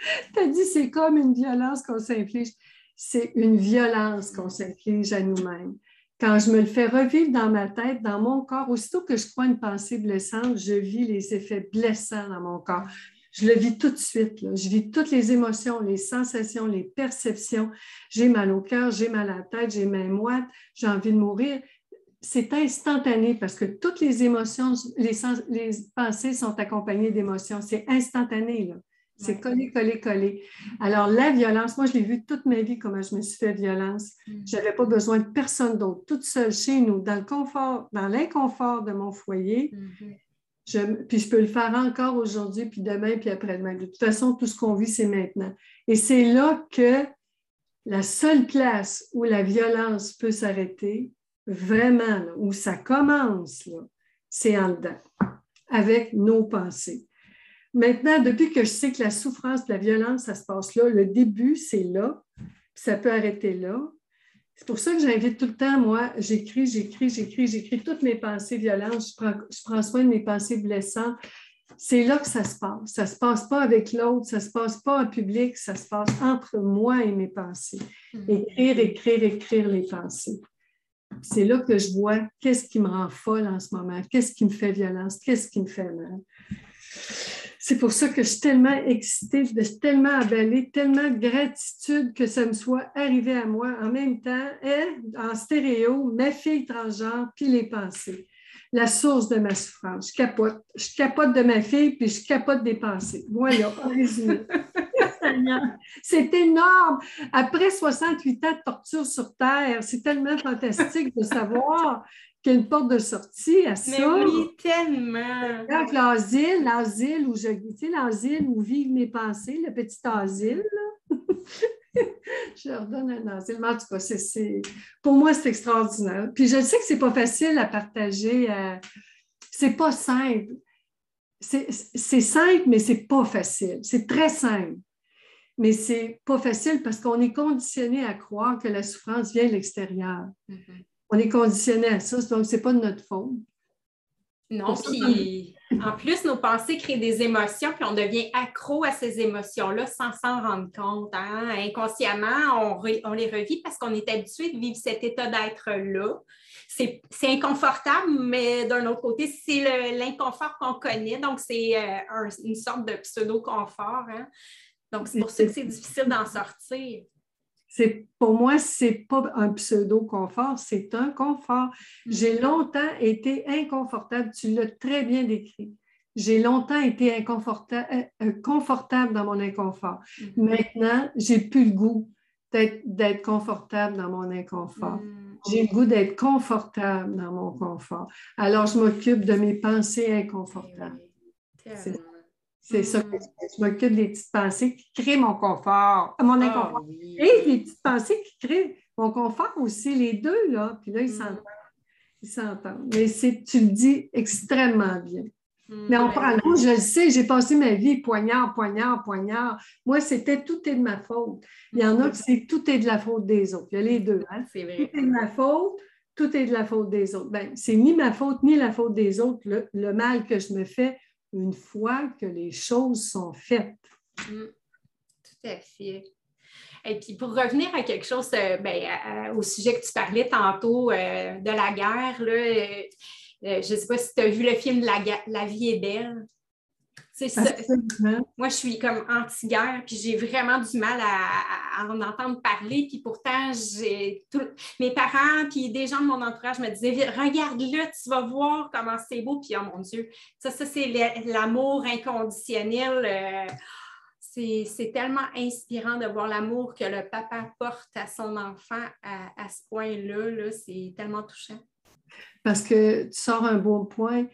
tu as dit c'est comme une violence qu'on s'inflige. C'est une violence qu'on s'inflige à nous-mêmes. Quand je me le fais revivre dans ma tête, dans mon corps, aussitôt que je crois une pensée blessante, je vis les effets blessants dans mon corps. Je le vis tout de suite. Je vis toutes les émotions, les sensations, les perceptions. J'ai mal au cœur, j'ai mal à la tête, j'ai main moite, j'ai envie de mourir. C'est instantané parce que toutes les émotions, les, pensées sont accompagnées d'émotions. C'est instantané. C'est collé, collé, collé. Alors, la violence, moi, je l'ai vu toute ma vie, comment je me suis fait violence. Mm. Je n'avais pas besoin de personne d'autre, toute seule chez nous, dans le confort, dans l'inconfort de mon foyer. Mm-hmm. puis je peux le faire encore aujourd'hui, puis demain, puis après-demain. De toute façon, tout ce qu'on vit, c'est maintenant. Et c'est là que la seule place où la violence peut s'arrêter, vraiment, où ça commence, c'est en dedans, avec nos pensées. Maintenant, depuis que je sais que la souffrance, la violence, ça se passe là, le début, c'est là, ça peut arrêter là. C'est pour ça que j'invite tout le temps, moi, j'écris, j'écris, j'écris, j'écris toutes mes pensées violentes, je prends, je prends soin de mes pensées blessantes. C'est là que ça se passe. Ça ne se passe pas avec l'autre, ça ne se passe pas en public, ça se passe entre moi et mes pensées. Mm-hmm. Écrire, écrire, écrire les pensées. C'est là que je vois qu'est-ce qui me rend folle en ce moment, qu'est-ce qui me fait violence, qu'est-ce qui me fait mal. C'est pour ça que je suis tellement excitée, je suis tellement emballée, tellement de gratitude que ça me soit arrivé à moi en même temps, elle, en stéréo, ma fille transgenre, puis les pensées. La source de ma souffrance. Je capote. Je capote de ma fille, puis je capote des pensées. Voilà, résumé. C'est énorme. Après 68 ans de torture sur Terre, c'est tellement fantastique de savoir qu'il y a une porte de sortie à ça. Mais oui, tellement. l'asile, l'asile où je, tu sais, l'asile où vivent mes pensées, le petit asile, je leur donne un asile. Mais en tout cas, c'est, pour moi, c'est extraordinaire. Puis je sais que c'est pas facile à partager. Euh, c'est pas simple. C'est, simple, mais c'est pas facile. C'est très simple. Mais c'est pas facile parce qu'on est conditionné à croire que la souffrance vient de l'extérieur. Mm-hmm on est conditionné à ça, donc ce n'est pas de notre faute. Non, puis en plus, nos pensées créent des émotions, puis on devient accro à ces émotions-là sans s'en rendre compte. Hein. Inconsciemment, on, on, les revit parce qu'on est habitué de vivre cet état d'être-là. C'est inconfortable, mais d'un autre côté, c'est l'inconfort qu'on connaît, donc c'est euh, une sorte de pseudo-confort. Hein. Donc, c'est pour ça que c'est difficile d'en sortir pour moi, ce n'est pas un pseudo-confort, c'est un confort. Mm. J'ai longtemps été inconfortable, tu l'as très bien décrit. J'ai longtemps été inconfortable, euh, euh, confortable dans mon inconfort. Mm-hmm. Maintenant, j'ai plus le goût d'être confortable dans mon inconfort. Mm. J'ai le goût d'être confortable dans mon confort. Alors, je m'occupe de mes pensées inconfortables. C'est ça que je m'occupe des petites pensées qui créent mon confort, mon ah inconfort. Et les petites pensées qui créent mon confort aussi, les deux, là. Puis là, ils mm. s'entendent. Ils s'entendent. Mais tu le dis extrêmement bien. Mais on prend je le sais, j'ai passé ma vie poignard, poignard, poignard. Moi, c'était tout est de ma faute. Il y en a qui c'est tout est de la faute des autres. Il y a les deux. Hein? C'est vrai. Tout est de ma faute, tout est de la faute des autres. Ben, c'est ni ma faute ni la faute des autres, le, mal que je me fais une fois que les choses sont faites. Mm. Tout à fait. Et puis pour revenir à quelque chose, euh, ben, au sujet que tu parlais tantôt euh, de la guerre, là, euh, je ne sais pas si tu as vu le film La, vie est belle. Ça. Moi, je suis comme anti-guerre, puis j'ai vraiment du mal à, en entendre parler. Puis pourtant, j'ai mes parents, puis des gens de mon entourage me disaient Regarde-le, tu vas voir comment c'est beau. Puis oh mon Dieu, ça, ça c'est l'amour inconditionnel. Euh, c'est tellement inspirant de voir l'amour que le papa porte à son enfant à, ce point-là. -là, c'est tellement touchant. Parce que tu sors un bon point.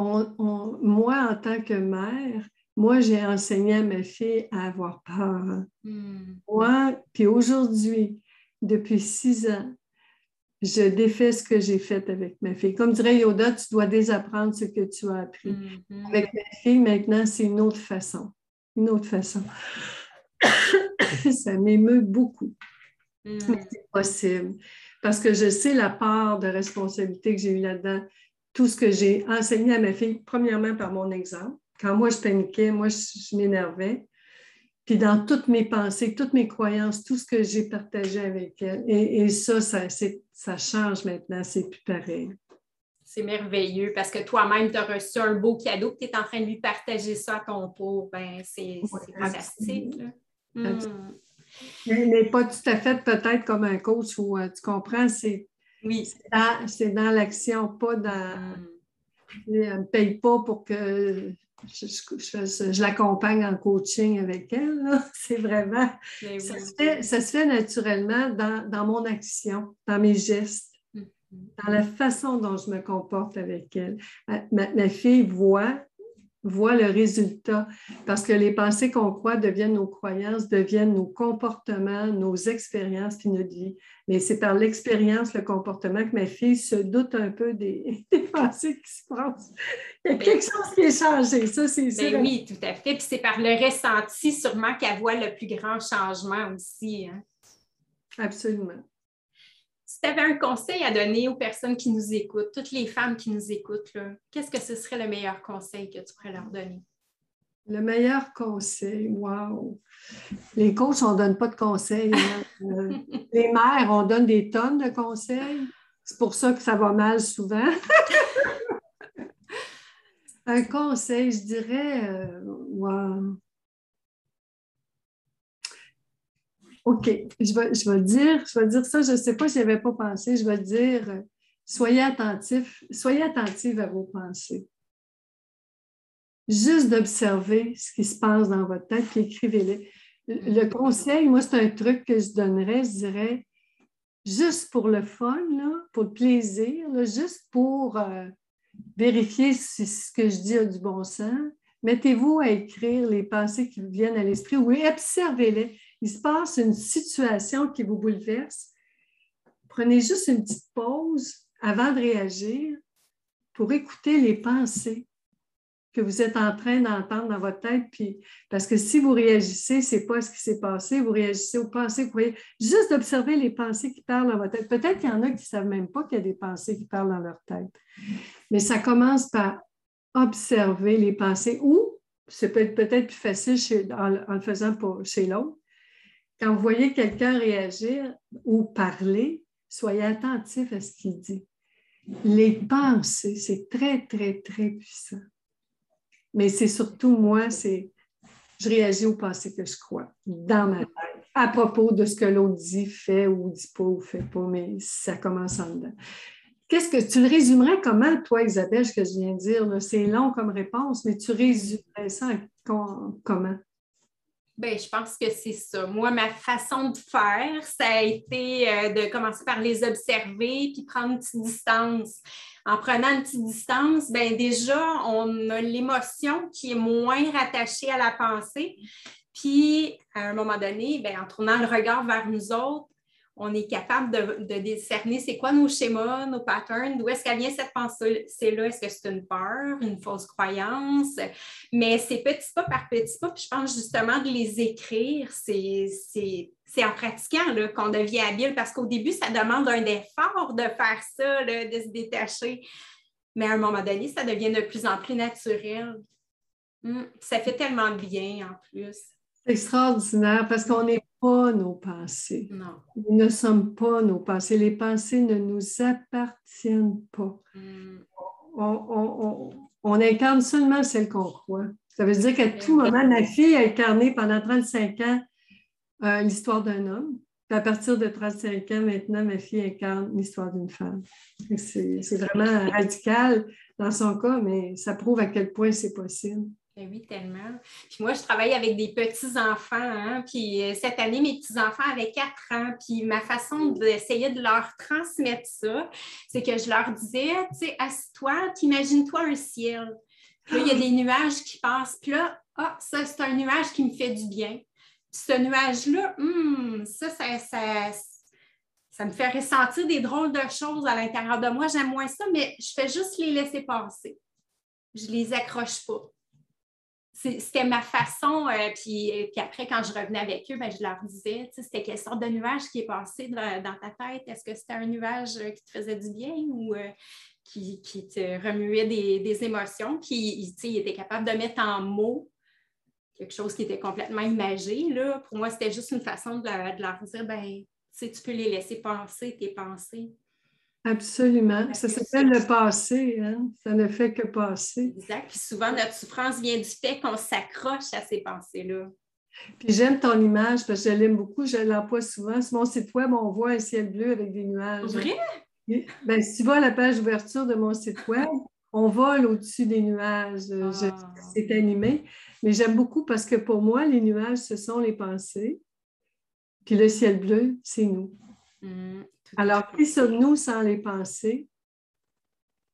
Moi, en tant que mère, moi, j'ai enseigné à ma fille à avoir peur. Hmm. Moi, puis aujourd'hui, depuis six ans, je défais ce que j'ai fait avec ma fille. Comme dirait Yoda, tu dois désapprendre ce que tu as appris. Hmm. Avec ma fille, maintenant, c'est une autre façon. Une autre façon. Ça m'émeut beaucoup. Hmm. Mais c'est possible parce que je sais la part de responsabilité que j'ai eue là-dedans. Tout ce que j'ai enseigné à ma fille, premièrement par mon exemple. Quand moi, je paniquais, moi, je, m'énervais. Puis dans toutes mes pensées, toutes mes croyances, tout ce que j'ai partagé avec elle. Et, ça, ça, ça change maintenant, c'est plus pareil. C'est merveilleux parce que toi-même, tu as reçu un beau cadeau, tu es en train de lui partager ça à ton tour. Ben, c'est fantastique. Mais, pas tout à fait peut-être comme un coach où euh, tu comprends, c'est oui. dans, dans l'action, pas dans. Mm. Elle ne me paye pas pour que je, l'accompagne en coaching avec elle. C'est vraiment. Ça, se fait, ça, se fait, naturellement dans, dans, mon action, dans mes gestes, mm-hmm. dans la façon dont je me comporte avec elle. ma fille voit voit le résultat. Parce que les pensées qu'on croit deviennent nos croyances, deviennent nos comportements, nos expériences, puis notre vie. Mais c'est par l'expérience, le comportement que ma fille se doute un peu des, pensées qui se passent. Il y a ben quelque chose qui est changé, ça, c'est ben sûr. oui, tout à fait. Puis c'est par le ressenti sûrement qu'elle voit le plus grand changement aussi. Hein. Absolument. Si tu avais un conseil à donner aux personnes qui nous écoutent, toutes les femmes qui nous écoutent, qu'est-ce que ce serait le meilleur conseil que tu pourrais leur donner? Le meilleur conseil, wow! Les coachs, on ne donne pas de conseils. Hein. Euh, les mères, on donne des tonnes de conseils. C'est pour ça que ça va mal souvent. Un conseil, je dirais, euh, wow. OK, je vais, je vais dire, je vais dire ça, je ne sais pas si je avais pas pensé, je vais dire, euh, soyez attentifs, soyez attentifs à vos pensées. Juste d'observer ce qui se passe dans votre tête, puis écrivez-les. Le conseil, moi, c'est un truc que je donnerais, je dirais, juste pour le fun, pour le plaisir, juste pour euh, vérifier si ce que je dis a du bon sens, mettez-vous à écrire les pensées qui vous viennent à l'esprit ou observez-les il se passe une situation qui vous bouleverse, prenez juste une petite pause avant de réagir pour écouter les pensées que vous êtes en train d'entendre dans votre tête. Puis, parce que si vous réagissez, ce n'est pas ce qui s'est passé, vous réagissez aux pensées vous voyez. Juste d'observer les pensées qui parlent dans votre tête. Peut-être qu'il y en a qui ne savent même pas qu'il y a des pensées qui parlent dans leur tête. Mais ça commence par observer les pensées ou c'est peut-être plus facile en, le faisant chez l'autre, quand vous voyez quelqu'un réagir ou parler, soyez attentif à ce qu'il dit. Les pensées, c'est très, très, très puissant. Mais c'est surtout moi, c'est je réagis aux pensées que je crois dans ma tête à propos de ce que l'autre dit, fait ou dit pas ou fait pas, mais ça commence en dedans. Qu'est-ce que tu le résumerais comment, toi, Isabelle, ce que je viens de dire? C'est long comme réponse, mais tu résumerais ça comment? Bien, je pense que c'est ça. Moi, ma façon de faire, ça a été euh, de commencer par les observer puis prendre une petite distance. En prenant une petite distance, bien, déjà, on a l'émotion qui est moins rattachée à la pensée. Puis, à un moment donné, bien, en tournant le regard vers nous autres, on est capable de, de c'est quoi nos schémas, nos patterns, d'où est-ce qu'elle vient cette pensée-là, est-ce que c'est une peur, une fausse croyance, mais c'est petit pas par petit pas, puis je pense justement de les écrire, c'est en pratiquant qu'on devient habile parce qu'au début, ça demande un effort de faire ça, de se détacher. Mais à un moment donné, ça devient de plus en plus naturel. Hmm, ça fait tellement bien en plus. C'est extraordinaire parce qu'on n'est pas nos pensées. Non. Nous ne sommes pas nos pensées. Les pensées ne nous appartiennent pas. Hmm. On, incarne seulement celles qu'on croit. Ça veut dire qu'à tout moment, ma fille a incarné pendant 35 ans euh, l'histoire d'un homme. Puis à partir de 35 ans, maintenant, ma fille incarne l'histoire d'une femme. C'est vraiment radical dans son cas, mais ça prouve à quel point c'est possible. Oui, tellement. Puis moi, je travaille avec des petits-enfants. Hein, puis euh, cette année, mes petits-enfants avaient 4 ans. Puis ma façon d'essayer de leur transmettre ça, c'est que je leur disais, tu sais, assis-toi, t'imagines-toi un ciel. Puis là, il y a des nuages qui passent. Puis là, ah, ça, c'est un nuage qui me fait du bien. Puis ce nuage-là, hmm, ça, ça, ça, ça me fait ressentir des drôles de choses à l'intérieur de moi. J'aime moins ça, mais je fais juste les laisser passer. Je les accroche pas c'était ma façon. Euh, puis, puis, après, quand je revenais avec eux, ben, je leur disais, c'était quelle sorte de nuage qui est passé dans, ta tête? Est-ce que c'était un nuage euh, qui te faisait du bien ou euh, qui, te remuait des, émotions? Puis, il était capable de mettre en mots quelque chose qui était complètement imagé. Là. Pour moi, c'était juste une façon de, de leur dire, ben, tu peux les laisser penser tes pensées. Absolument. Ça s'appelle le passé. Hein? Ça ne fait que passer. Exact. Puis souvent, notre souffrance vient du fait qu'on s'accroche à ces pensées-là. Puis j'aime ton image parce que je l'aime beaucoup. Je l'emploie souvent. Sur mon site web, on voit un ciel bleu avec des nuages. Vrai? Ben, si tu vois la page d'ouverture de mon site web, on vole au-dessus des nuages. Ah. C'est animé. Mais j'aime beaucoup parce que pour moi, les nuages, ce sont les pensées. Puis le ciel bleu, c'est nous. Mmh. Alors, qui sommes-nous sans les pensées?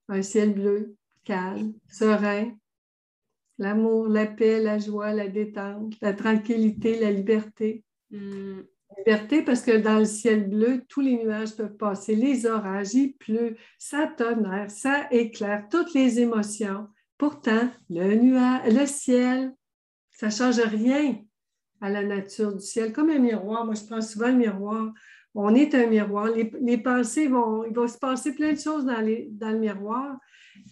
Un ciel bleu, calme, serein, l'amour, la paix, la joie, la détente, la tranquillité, la liberté. Hmm. Liberté parce que dans le ciel bleu, tous les nuages peuvent passer, les orages, il pleut, ça tonnerre, ça éclaire, toutes les émotions. Pourtant, le nuage, le ciel, ça ne change rien à la nature du ciel, comme un miroir. Moi, je prends souvent le miroir on est un miroir. Les, pensées vont, il va se passer plein de choses dans, le miroir,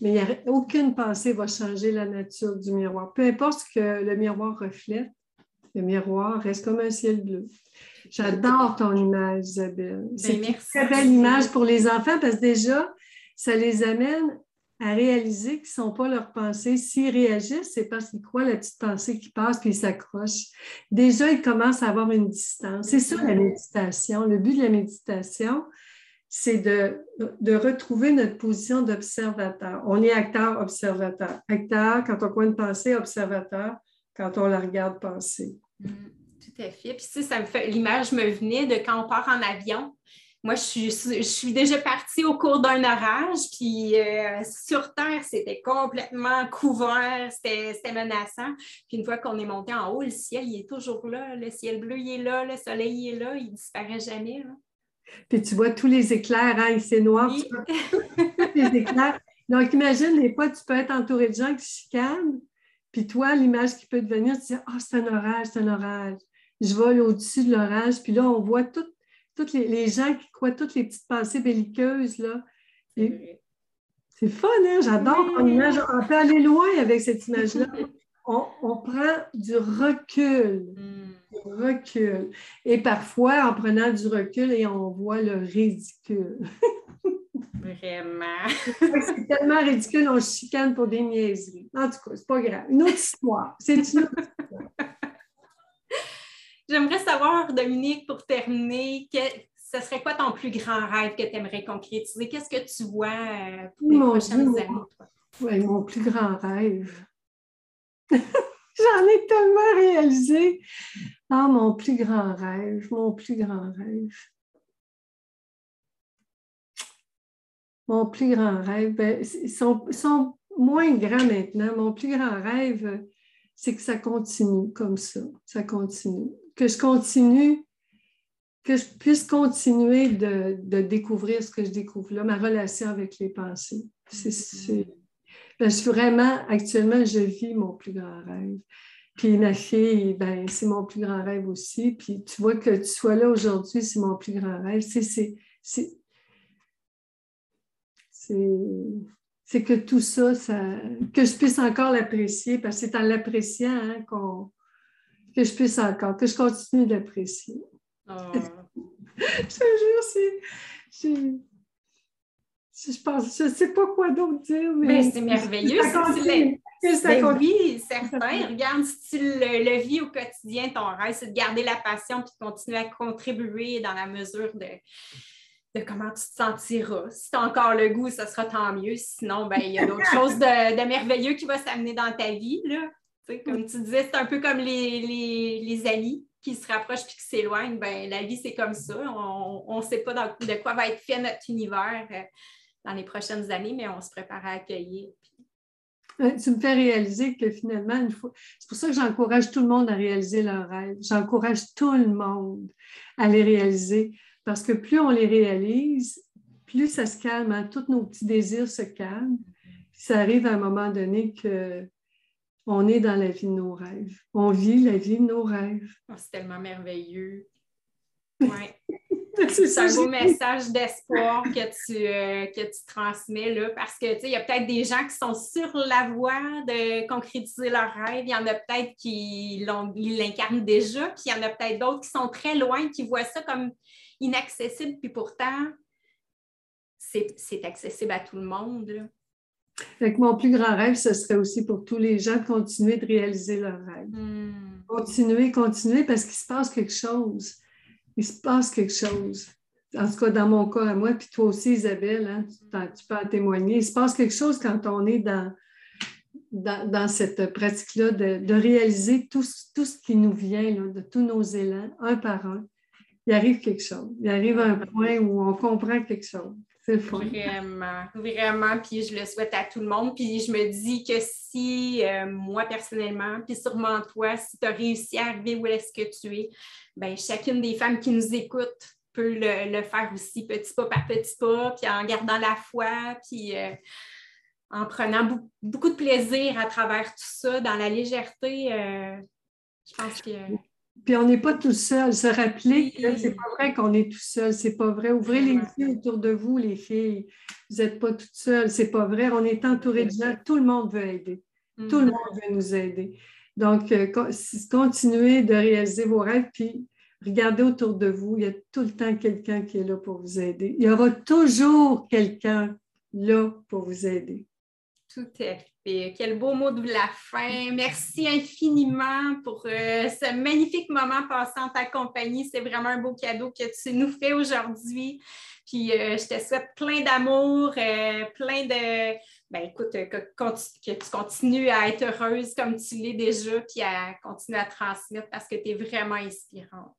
mais aucune pensée va changer la nature du miroir. Peu importe ce que le miroir reflète, le miroir reste comme un ciel bleu. J'adore ton image, Isabelle. Ben, c'est une très belle image pour les enfants parce que déjà, ça les amène à réaliser qu'ils ne sont pas leurs pensées. S'ils réagissent, c'est parce qu'ils croient la petite pensée qui passe puis ils s'accrochent. Déjà, ils commencent à avoir une distance. C'est ça la méditation. Le but de la méditation, c'est de, de retrouver notre position d'observateur. On est acteur-observateur. Acteur quand on croit une pensée, observateur quand on la regarde penser. Mm, tout à fait. Puis, ça me fait, l'image me venait de quand on part en avion moi, je suis, déjà partie au cours d'un orage, puis euh, sur Terre, c'était complètement couvert, c'était menaçant. Puis une fois qu'on est monté en haut, le ciel, il est toujours là, le ciel bleu, il est là, le soleil est là, il ne disparaît jamais. Puis tu vois tous les éclairs, hein, c'est noir, tu vois les éclairs. Donc, imagine, des fois, tu peux être entouré de gens qui chicanent, puis toi, l'image qui peut te venir, tu dis Ah, oh, c'est un orage, c'est un orage. Je vole au-dessus de l'orage, puis là, on voit tout tous les, gens qui croient toutes les petites pensées belliqueuses. Là. c'est fun, hein? J'adore ton image. On peut aller loin avec cette image-là. On, prend du recul. Hmm. Du recul. Et parfois, en prenant du recul, et on voit le ridicule. Vraiment. c'est tellement ridicule, on chicane pour des niaiseries. En tout cas, c'est pas grave. Une autre histoire. C'est une autre histoire. J'aimerais savoir, Dominique, pour terminer, que, ce serait quoi ton plus grand rêve que tu aimerais concrétiser? Qu'est-ce que tu vois euh, pour les prochaines années? Oui, mon plus grand rêve. J'en ai tellement réalisé. Ah, mon plus grand rêve, mon plus grand rêve. Mon plus grand rêve, ben, ils sont, sont, moins grands maintenant. Mon plus grand rêve, c'est que ça continue comme ça. Ça continue que je continue que je puisse continuer de, découvrir ce que je découvre là, ma relation avec les pensées. C'est, ben, je suis vraiment, actuellement, je vis mon plus grand rêve. Puis ma fille, ben, c'est mon plus grand rêve aussi. Puis tu vois que tu sois là aujourd'hui, c'est mon plus grand rêve. C'est, c'est, c'est, que tout ça, ça, que je puisse encore l'apprécier, parce que c'est en l'appréciant hein, qu'on, que je puisse encore, que je continue d'apprécier. Oh. je te jure, c'est. Je pense, je ne sais pas quoi d'autre dire, mais. c'est merveilleux. C'est ben oui, certain. Regarde, si tu le, vis au quotidien, ton rêve, c'est de garder la passion puis de continuer à contribuer dans la mesure de, de comment tu te sentiras. Si tu as encore le goût, ça sera tant mieux. Sinon, ben, il y a d'autres choses de, merveilleux qui vont s'amener dans ta vie. Là. Comme tu disais, c'est un peu comme les, les, les amis qui se rapprochent puis qui s'éloignent, ben, la vie, c'est comme ça. On ne sait pas de quoi va être fait notre univers euh, dans les prochaines années, mais on se prépare à accueillir. Tu me fais réaliser que finalement, c'est pour ça que j'encourage tout le monde à réaliser leurs rêves. J'encourage tout le monde à les réaliser parce que plus on les réalise, plus ça se calme, hein. tous nos petits désirs se calment. ça arrive à un moment donné que on est dans la vie de nos rêves. On vit la vie de nos rêves. Oh, c'est tellement merveilleux. Ouais. c'est un beau message d'espoir que tu, euh, que tu transmets là, parce que il y a peut-être des gens qui sont sur la voie de concrétiser leurs rêves. Il y en a peut-être qui l'incarnent déjà, puis il y en a peut-être d'autres qui sont très loin, qui voient ça comme inaccessible, puis pourtant, c'est accessible à tout le monde. Là mon plus grand rêve, ce serait aussi pour tous les gens de continuer de réaliser leurs rêves. Hmm. Continuer, continuer, parce qu'il se passe quelque chose. Il se passe quelque chose. En tout cas, dans mon cas à moi, puis toi aussi, Isabelle, hein, tu, peux en témoigner. Il se passe quelque chose quand on est dans, dans, cette pratique-là de, réaliser tout, tout, ce qui nous vient, de tous nos élans, un par un. Il arrive quelque chose. Il arrive un point où on comprend quelque chose. C'est Vraiment, vraiment. Puis je le souhaite à tout le monde. Puis je me dis que si euh, moi personnellement, puis sûrement toi, si tu as réussi à arriver où est-ce que tu es, bien, chacune des femmes qui nous écoutent peut le, faire aussi, petit pas par petit pas, puis en gardant la foi, puis euh, en prenant beaucoup, de plaisir à travers tout ça, dans la légèreté. Euh, je pense que puis on n'est pas tout seul. Se rappeler que c'est pas vrai qu'on est tout seul. C'est pas vrai. Ouvrez les yeux autour de vous, les filles. Vous n'êtes pas toutes seules. C'est pas vrai. On est entouré de gens. Tout le monde veut aider. Tout le mm. monde veut nous aider. Donc, euh, continuez de réaliser vos rêves, puis regardez autour de vous. Il y a tout le temps quelqu'un qui est là pour vous aider. Il y aura toujours quelqu'un là pour vous aider. Tout à fait. Quel beau mot de la fin. Merci infiniment pour euh, ce magnifique moment passé en ta compagnie. C'est vraiment un beau cadeau que tu nous fais aujourd'hui. Puis euh, je te souhaite plein d'amour, euh, plein de. Ben écoute, que, tu continues à être heureuse comme tu l'es déjà, puis à continuer à transmettre parce que tu es vraiment inspirante.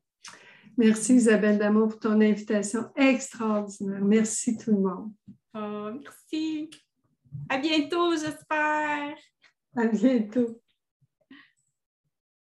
Merci Isabelle Damour pour ton invitation extraordinaire. Merci tout le monde. Oh, merci. À bientôt, j'espère. À bientôt.